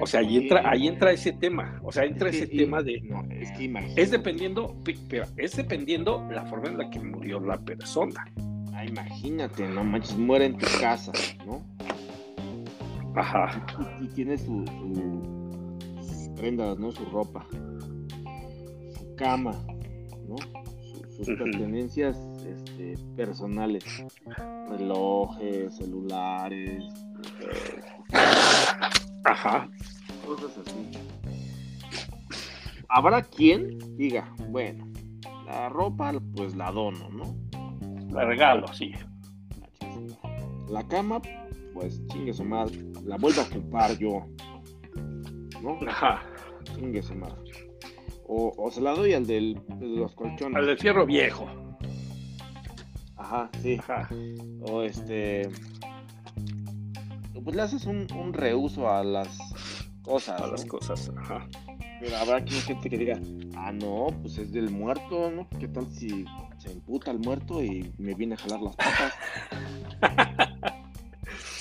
O sea, ahí entra, ahí entra ese tema. O sea, entra ese tema de. No, es que Es dependiendo, pero es dependiendo la forma en la que murió la persona. Ah, imagínate, no manches, muere en tu casa, ¿no? Ajá. Y, tiene su, sus prendas, ¿no? Su ropa, su cama, ¿no? sus pertenencias este, personales, relojes, celulares, Ajá. Cosas así. Habrá quien diga, bueno, la ropa pues la dono, ¿no? La regalo, sí. La cama, pues chingue su madre, la vuelvo a ocupar yo. ¿No? Ajá. Chingue su madre. O, o se la doy al del, de los colchones. Al del fierro viejo. Ajá, sí. Ajá. O este pues le haces un, reuso a las cosas. A las cosas, ajá. Pero habrá gente que diga, ah, no, pues es del muerto, ¿no? ¿Qué tal si se imputa el muerto y me viene a jalar las patas?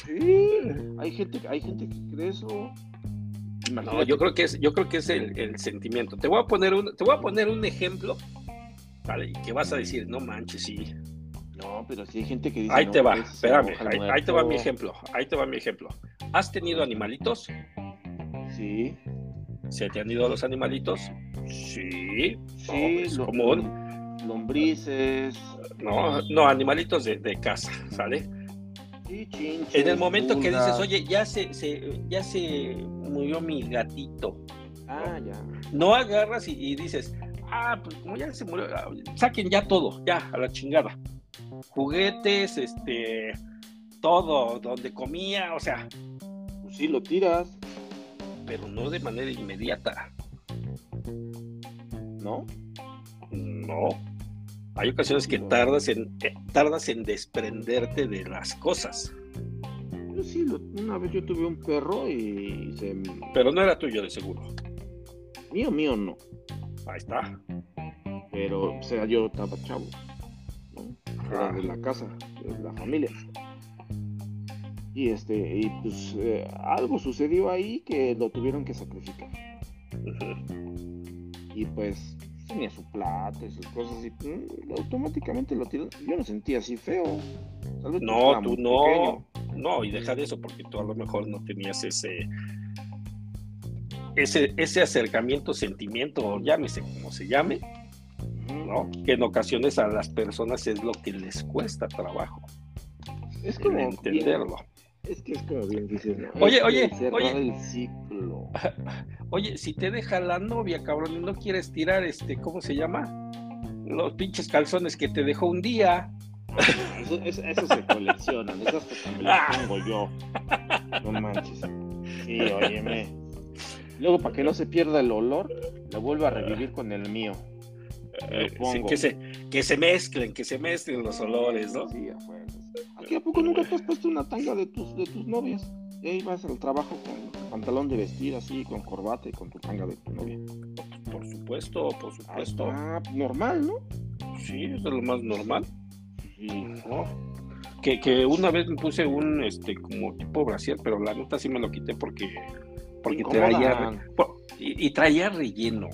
sí, hay gente, hay gente que cree eso. No, yo creo que es, yo creo que es el, sentimiento. Te voy a poner un, te voy a poner un ejemplo, ¿vale? Y que vas a decir, no manches, sí, no, pero si hay gente que dice. Ahí te va, espérame, ahí, te va mi ejemplo. Ahí te va mi ejemplo. ¿Has tenido animalitos? Sí. ¿Se te han ido los animalitos? Sí. Sí, es común. Lombrices. No, no, animalitos de, casa, ¿sale? Sí, chinches, En el momento que dices, oye, ya se, se, ya se murió mi gatito. Ah, ya. No agarras y, y dices, ah, pues como ya se murió, ah, saquen ya todo, ya, a la chingada juguetes, este, todo, donde comía, o sea. Pues sí, lo tiras. Pero no de manera inmediata. ¿No? No. Hay ocasiones que tardas en eh, tardas en desprenderte de las cosas. Yo sí, una vez yo tuve un perro y se... Pero no era tuyo de seguro. Mío, mío no. Ahí está. Pero, o sea, yo estaba chavo de la casa, de la familia. Y este, y pues eh, algo sucedió ahí que lo tuvieron que sacrificar. Y pues tenía su plata y sus cosas y mm, automáticamente lo tiró. Yo no sentía así feo. no, tú no. No, y deja de eso porque tú a lo mejor no tenías ese ese, ese acercamiento, sentimiento, llámese como se llame, que en ocasiones a las personas es lo que les cuesta trabajo. Es como entenderlo. es que es como bien dices, Oye, oye, oye. El ciclo. Oye, si te deja la novia, cabrón, y no quieres tirar este, ¿cómo se llama? Los pinches calzones que te dejó un día. Eso, se coleccionan, esas que me las pongo yo. No manches. Sí, óyeme. Luego, para que no se pierda el olor, lo vuelvo a revivir con el mío. Eh, que, se, que se mezclen, que se mezclen los olores, ¿no? Sí, ¿Aquí a poco nunca te has puesto una tanga de tus, de tus novias? Y ahí vas al trabajo con pantalón de vestir así, con corbata y con tu tanga de tu novia. Por supuesto, por supuesto. Ah, normal, ¿no? Sí, es lo más normal. Que, que, una vez me puse un este como tipo brasier, pero la neta sí me lo quité porque porque traía y, y, traía relleno.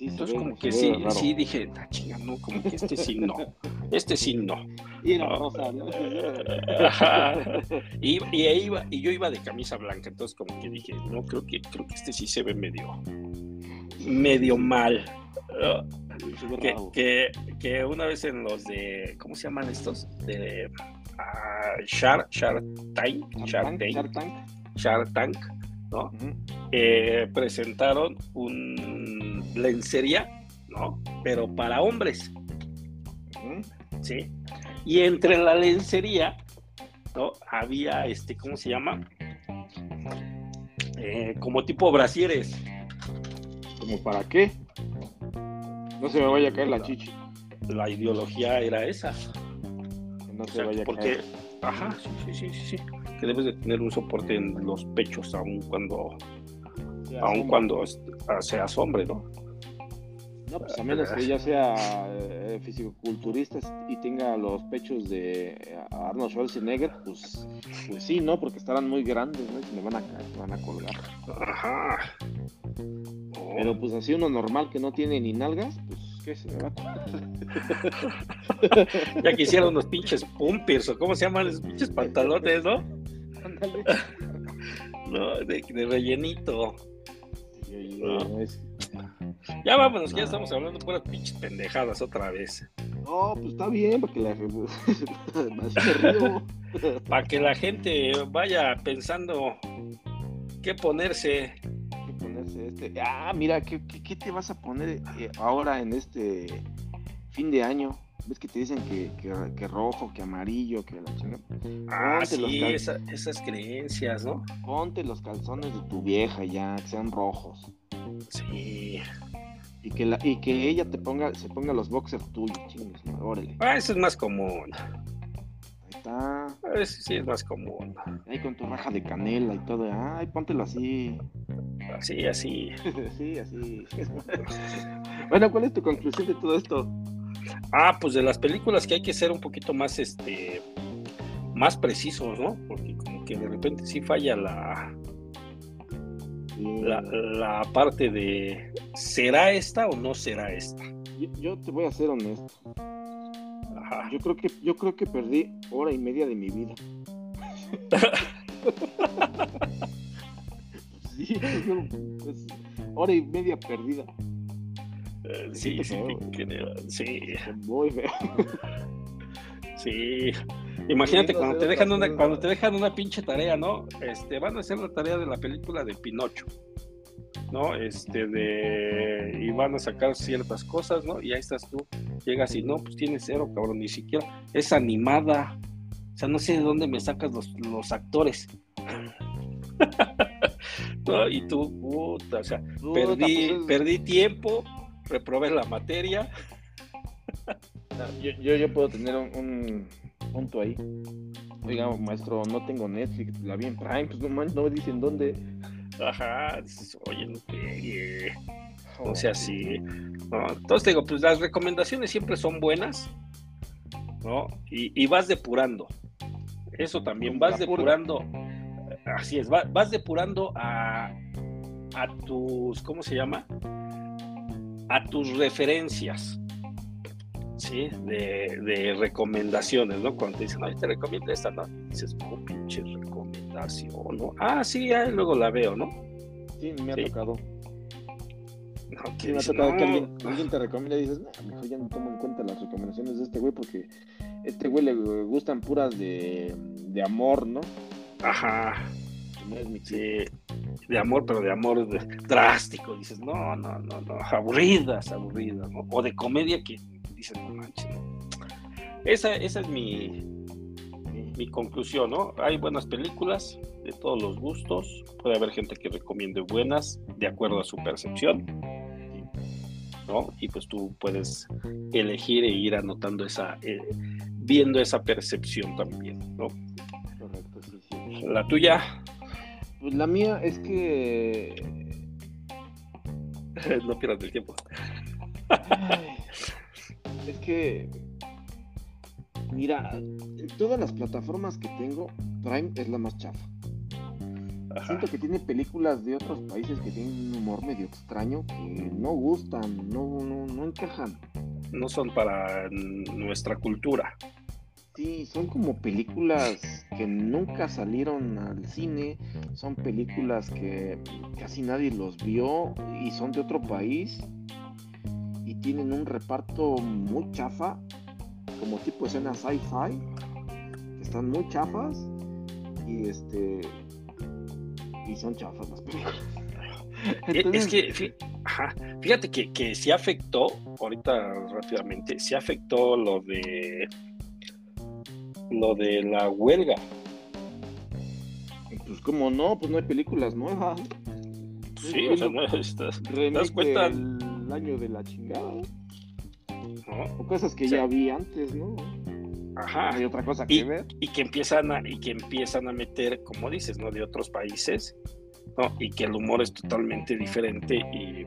Entonces, como que sí, sí dije, ah, chinga, no, como que este sí no, este sí no. Y era rosa, ¿no? y, y, iba, y yo iba de camisa blanca, entonces como que dije, no, creo que, creo que este sí se ve medio, medio mal. que, que, que, una vez en los de, ¿cómo se llaman estos? De uh, Shark, Shark Tank, Shark Tank, Shark Tank, ¿no? Eh, presentaron un lencería, ¿no? Pero para hombres. Sí. Y entre la lencería, ¿no? Había este, ¿cómo se llama? Eh, como tipo brasieres. ¿Como para qué? No se me vaya a caer la chichi. La ideología era esa. no se vaya a porque, caer. Ajá, sí, sí, sí, sí que debes de tener un soporte en los pechos aun cuando aun cuando seas hombre, ¿no? No, pues a menos que ella sea eh, fisicoculturista y tenga los pechos de eh, Arnold Schwarzenegger, pues, pues sí, ¿no? Porque estarán muy grandes, ¿no? Y me van a van a colgar. Ajá. Pero pues así uno normal que no tiene ni nalgas, pues ¿qué se me va a colgar? ya quisieron unos pinches pumpers o cómo se llaman esos pinches pantalones, ¿no? no, de, de rellenito. Ya vámonos, ya estamos hablando puras pinches pendejadas otra vez. No, pues está bien, para que la, para que la gente vaya pensando qué ponerse. ¿Qué ponerse este? Ah, mira, ¿qué, qué, te vas a poner eh, ahora en este fin de año? Ves que te dicen que, que, rojo, que amarillo, que la chingada. Ah, sí, esas creencias, ¿no? Ponte los calzones de tu vieja ya, que sean rojos. Sí. Y que, la, y que ella te ponga, se ponga los boxers tuyos, chingos, órale. Ah, eso es más común. Ahí está. Eso sí es más común. Ahí con tu raja de canela y todo. Ay, póntelo así. Así, así. sí, así. bueno, ¿cuál es tu conclusión de todo esto? Ah, pues de las películas que hay que ser un poquito más, este, más precisos, ¿no? Porque como que de repente sí falla la, la, parte de ¿será esta o no será esta? Yo, te voy a ser honesto. Yo creo que yo creo que perdí hora y media de mi vida. sí, pues, hora y media perdida. Eh, sí, sí, sí. Muy feo. Sí. Imagínate cuando te dejan una, cuando te dejan una pinche tarea, ¿no? Este, van a hacer la tarea de la película de Pinocho, ¿no? Este, de, y van a sacar ciertas cosas, ¿no? Y ahí estás tú, llegas y no, pues tienes cero, cabrón, ni siquiera, es animada, o sea, no sé de dónde me sacas los, los actores. ¿No? Y tú, puta, o sea, perdí, pues perdí tiempo, reprobé la materia. yo, yo, puedo tener un, punto ahí. Oiga, maestro, no tengo Netflix, la vi en Prime, pues no no me dicen dónde. Ajá, oye, no O sea, sí. entonces digo, pues las recomendaciones siempre son buenas, ¿no? Y, vas depurando. Eso también, vas depurando. Así es, vas, depurando a, a tus, ¿cómo se llama? A tus referencias. ¿sí? De, de, recomendaciones, ¿no? Cuando te dicen, ay, te recomiendo esta, ¿no? dices, oh, pinche recomendación, ¿no? Ah, sí, ahí luego la veo, ¿no? Sí, me ha tocado. No, sí, me ha tocado que alguien, alguien, te recomienda y dices, no, mejor ya no tomo en cuenta las recomendaciones de este güey porque este güey le gustan puras de, de amor, ¿no? Ajá. No es mi sí, de amor, pero de amor drástico. Dices, no, no, no, no, aburridas, aburridas, ¿no? O de comedia que dices, no manches. Esa, esa es mi, mi, conclusión, ¿no? Hay buenas películas de todos los gustos, puede haber gente que recomiende buenas de acuerdo a su percepción, ¿no? Y pues tú puedes elegir e ir anotando esa, eh, viendo esa percepción también, ¿no? Correcto, sí, sí. La tuya. Pues la mía es que. no pierdas el tiempo. Es que, mira, todas las plataformas que tengo, Prime es la más chafa. Siento que tiene películas de otros países que tienen un humor medio extraño que no gustan, no, no, no encajan. No son para nuestra cultura. Sí, son como películas que nunca salieron al cine, son películas que casi nadie los vio y son de otro país tienen un reparto muy chafa, como tipo escena sci-fi, están muy chafas y este y son chafas las películas. Es que, fíjate que, que sí afectó, ahorita rápidamente, sí afectó lo de lo de la huelga. Pues como no, pues no hay películas nuevas. Sí, o sea, no, estás, ¿te das cuenta? año de la chingada. O cosas que ya vi antes, ¿no? Ajá. Hay otra cosa que y, ver. Y que empiezan a, y que empiezan a meter, como dices, ¿no? De otros países, ¿no? Y que el humor es totalmente diferente y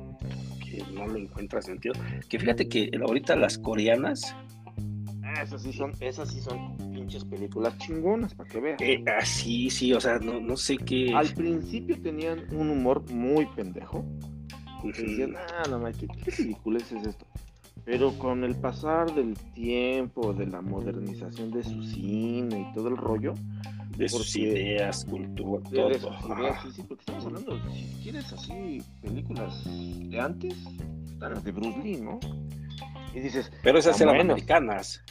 no le encuentra sentido. Que fíjate que ahorita las coreanas. Esas sí son, esas sí son pinches películas chingonas, para que vean. Eh, ah, sí, sí, o sea, no, no sé qué. Al principio tenían un humor muy pendejo. Y decían, ah, no, ¿qué, qué es esto? Pero con el pasar del tiempo, de la modernización de su cine y todo el rollo, de sus ideas, cultura, todo. De sus ideas, sí, sí, porque estamos hablando, si quieres así, películas de antes, están las de Bruce Lee, ¿no? Y dices. Pero esas eran americanas.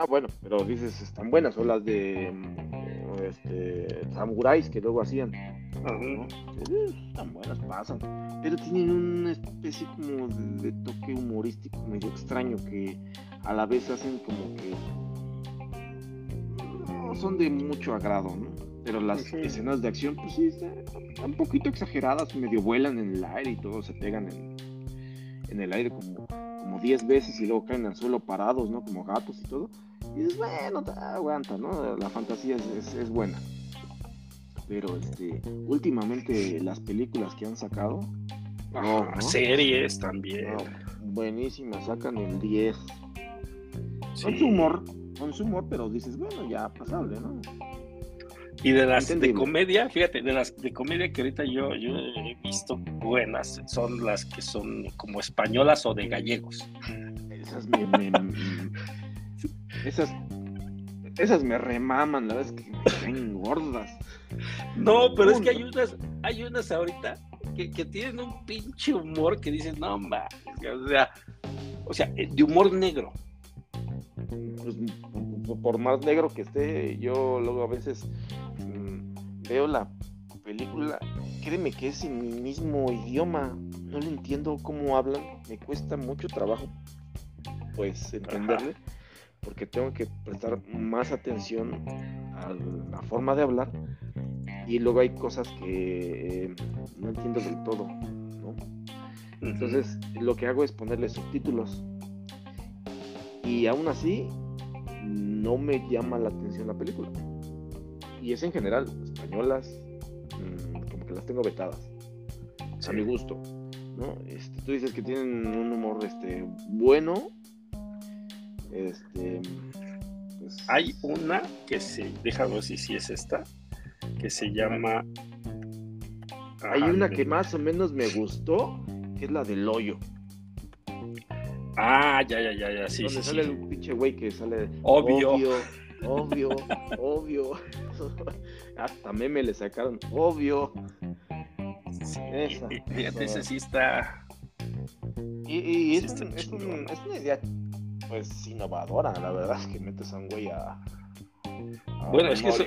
Ah, bueno, pero dices, están buenas, son las de mm, este, samuráis que luego hacían. Están buenas, pasan. Pero tienen una especie como de, toque humorístico medio extraño que a la vez hacen como que no son de mucho agrado, ¿no? Pero las escenas de acción, pues sí, están, un poquito exageradas, medio vuelan en el aire y todo se pegan en, en el aire como como 10 veces y luego caen al suelo parados, ¿no? Como gatos y todo. Y dices, bueno, aguanta, ¿no? La fantasía es, es buena pero este, últimamente las películas que han sacado, series también, buenísimas, sacan el 10. Con su humor, con su humor, pero dices, bueno, ya pasable, ¿no? Y de las de comedia, fíjate, de las de comedia que ahorita yo, yo he visto buenas, son las que son como españolas o de gallegos. Esas me, esas, esas me remaman, la verdad es que me caen gordas. No, pero es que hay unas, hay unas ahorita que, tienen un pinche humor que dicen, no, ma, o sea, o sea, eh, de humor negro. Pues, por más negro que esté, yo luego a veces mm, veo la película, créeme que es en mi mismo idioma, no le entiendo cómo hablan, me cuesta mucho trabajo, pues, entenderle, porque tengo que prestar más atención a la forma de hablar y luego hay cosas que eh, no entiendo del todo, ¿no? Entonces lo que hago es ponerle subtítulos y aún así no me llama la atención la película. Y es en general, españolas, mm, como que las tengo vetadas, a mi gusto. ¿no? Este, tú dices que tienen un humor este, bueno. Este, pues Hay una que se, déjame ver si, si es esta, que se llama... Hay una que más o menos me gustó, que es la del hoyo. Ah, ya, ya, ya, ya, sí. Donde sale el pinche güey que sale. Obvio. Obvio, obvio, Hasta meme le sacaron, obvio. esa, fíjate, ese sí está. Y, es, es, una idea, pues, innovadora, la verdad, es que metes a un güey a. bueno, es que eso,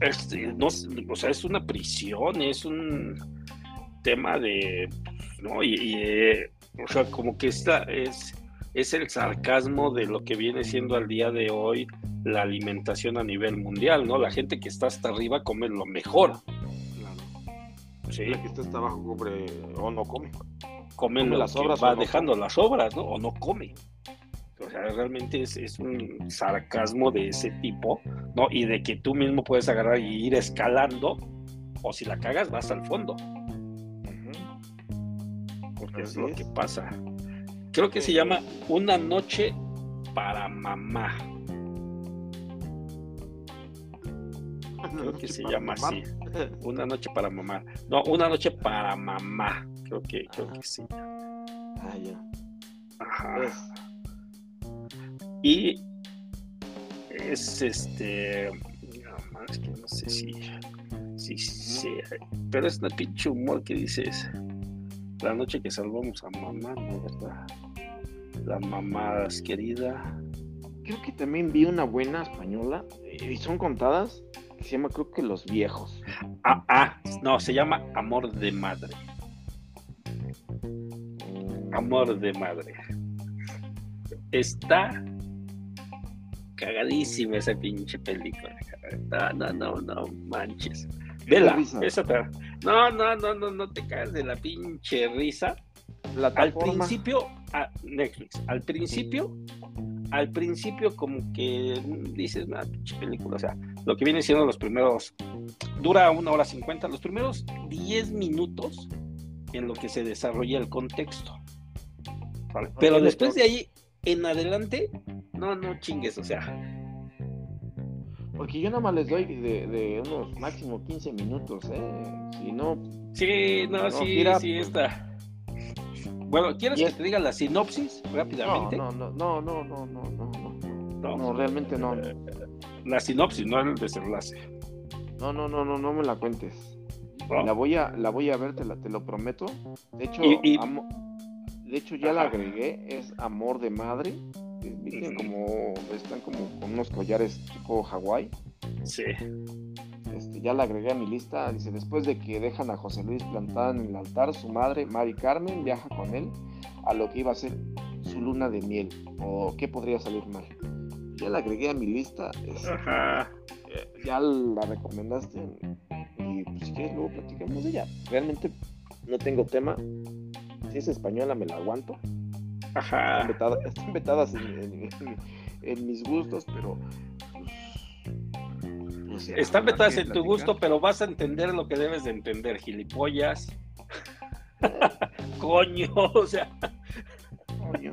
este, no, o sea, es una prisión, es un tema de, ¿no? Y, eh, o sea, como que esta es, es el sarcasmo de lo que viene siendo al día de hoy la alimentación a nivel mundial, ¿no? La gente que está hasta arriba come lo mejor. Claro. Sí. La que está hasta abajo come o no come. Come, las obras va dejando las obras, ¿no? O no come. O sea, realmente es, un sarcasmo de ese tipo, ¿no? Y de que tú mismo puedes agarrar y ir escalando, o si la cagas, vas al fondo. Porque es lo que pasa. Creo que se llama Una noche para mamá. Creo que se llama así. Una noche para mamá. No, una noche para mamá. Creo que, creo que sí. Ah, ya. Ajá. Pues, y es este. No, es que no sé si. Si, si, pero es una pinche humor que dices. La noche que salvamos a mamá, ¿no? ¿Verdad? La mamá querida. Creo que también vi una buena española. Y son contadas. Que se llama, creo que Los Viejos. Ah, ah, no, se llama Amor de Madre. Amor de Madre. Está cagadísima esa pinche película. No, no, no, no manches. Vela, esa te... No, no, no, no, no te caes de la pinche risa. al principio, a Netflix, al principio, al principio como que dices, una pinche película, o sea, lo que viene siendo los primeros, dura una hora cincuenta, los primeros diez minutos en lo que se desarrolla el contexto. Pero después de ahí en adelante, no, no chingues, o sea. Porque yo nada más les doy de, unos máximo 15 minutos, ¿eh? Si no. Sí, no, no sí, sí, pues, está. Bueno, ¿quieres que te diga la sinopsis rápidamente? No, no, no, no, no, no, no. No, no realmente no. La sinopsis, no el desenlace. No, no, no, no, no me la cuentes. La voy a, la voy a ver, te, lo prometo. De hecho, y, de hecho ya la agregué, es amor de madre. como, están como con unos collares tipo Hawái. Sí. Este, ya la agregué a mi lista. Dice, después de que dejan a José Luis plantada en el altar, su madre, Mari Carmen, viaja con él a lo que iba a ser su luna de miel. ¿O qué podría salir mal? Ya la agregué a mi lista. Este, ya la recomendaste. Y pues si quieres, luego platicamos de ella. Realmente no tengo tema. Si es española, me la aguanto. Ajá. Están vetadas, en, mis gustos, pero están vetadas en tu gusto, pero vas a entender lo que debes de entender, gilipollas. Coño, o sea. Coño.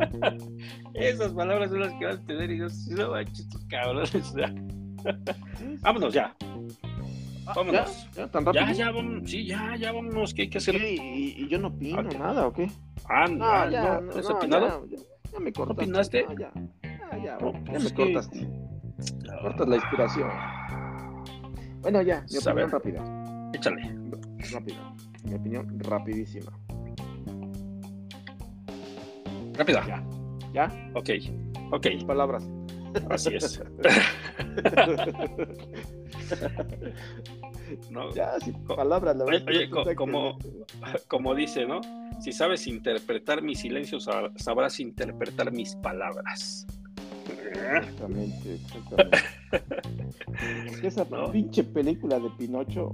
Esas palabras son las que vas a entender y yo, no manches, cabrones. Vámonos ya. Vámonos. ¿Ya? ¿Tan rápido? Ya, ya, vamos, sí, ya, ya vámonos, ¿qué hay que hacer? ¿Y, yo no opino nada o qué? Ah, no, ah, ya, no, ¿has opinado? Ya, ya, me cortaste. ¿Opinaste? ya, ya, ya, ya me cortaste. Cortas la inspiración. Bueno, ya, mi opinión rápida. Échale. Rápida. Mi opinión rapidísima. Rápida. Ya. ¿Ya? Ok. Ok. palabras. Así es. no. Ya, sin palabras, la verdad. Oye, como, como dice, ¿no? Si sabes interpretar mis silencios, sabrás interpretar mis palabras. Exactamente, exactamente. esa pinche película de Pinocho,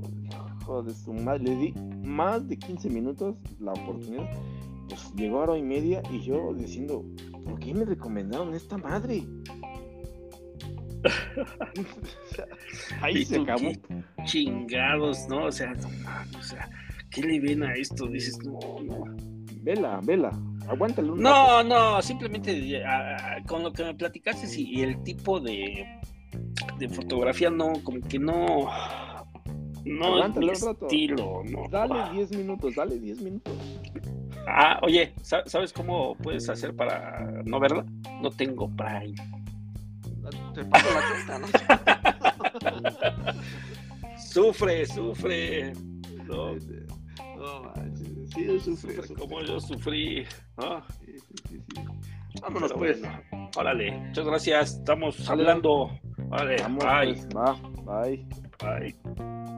joder, su madre, le di más de 15 minutos la oportunidad. Pues llegó a hora y media y yo diciendo, ¿por qué me recomendaron esta madre? Ahí se acabó. Chingados, ¿no? O sea, no o sea, ¿qué le ven a esto? Dices, no, no. Vela, vela, aguántalo. no, no, simplemente con lo que me platicaste y, el tipo de, de fotografía, no, como que no. No es mi estilo, no. Dale 10 minutos, dale 10 minutos. Ah, oye, ¿sabes cómo puedes hacer para no verla? No tengo Prime te paso la cuenta, ¿no? sufre, sufre. No, no sí, sufre, sufre, como yo sufrí. ¿no? Sí, sí, sí, Vámonos pues. Órale, muchas gracias. Estamos hablando. Vale, bye. Pues, va, bye. Bye.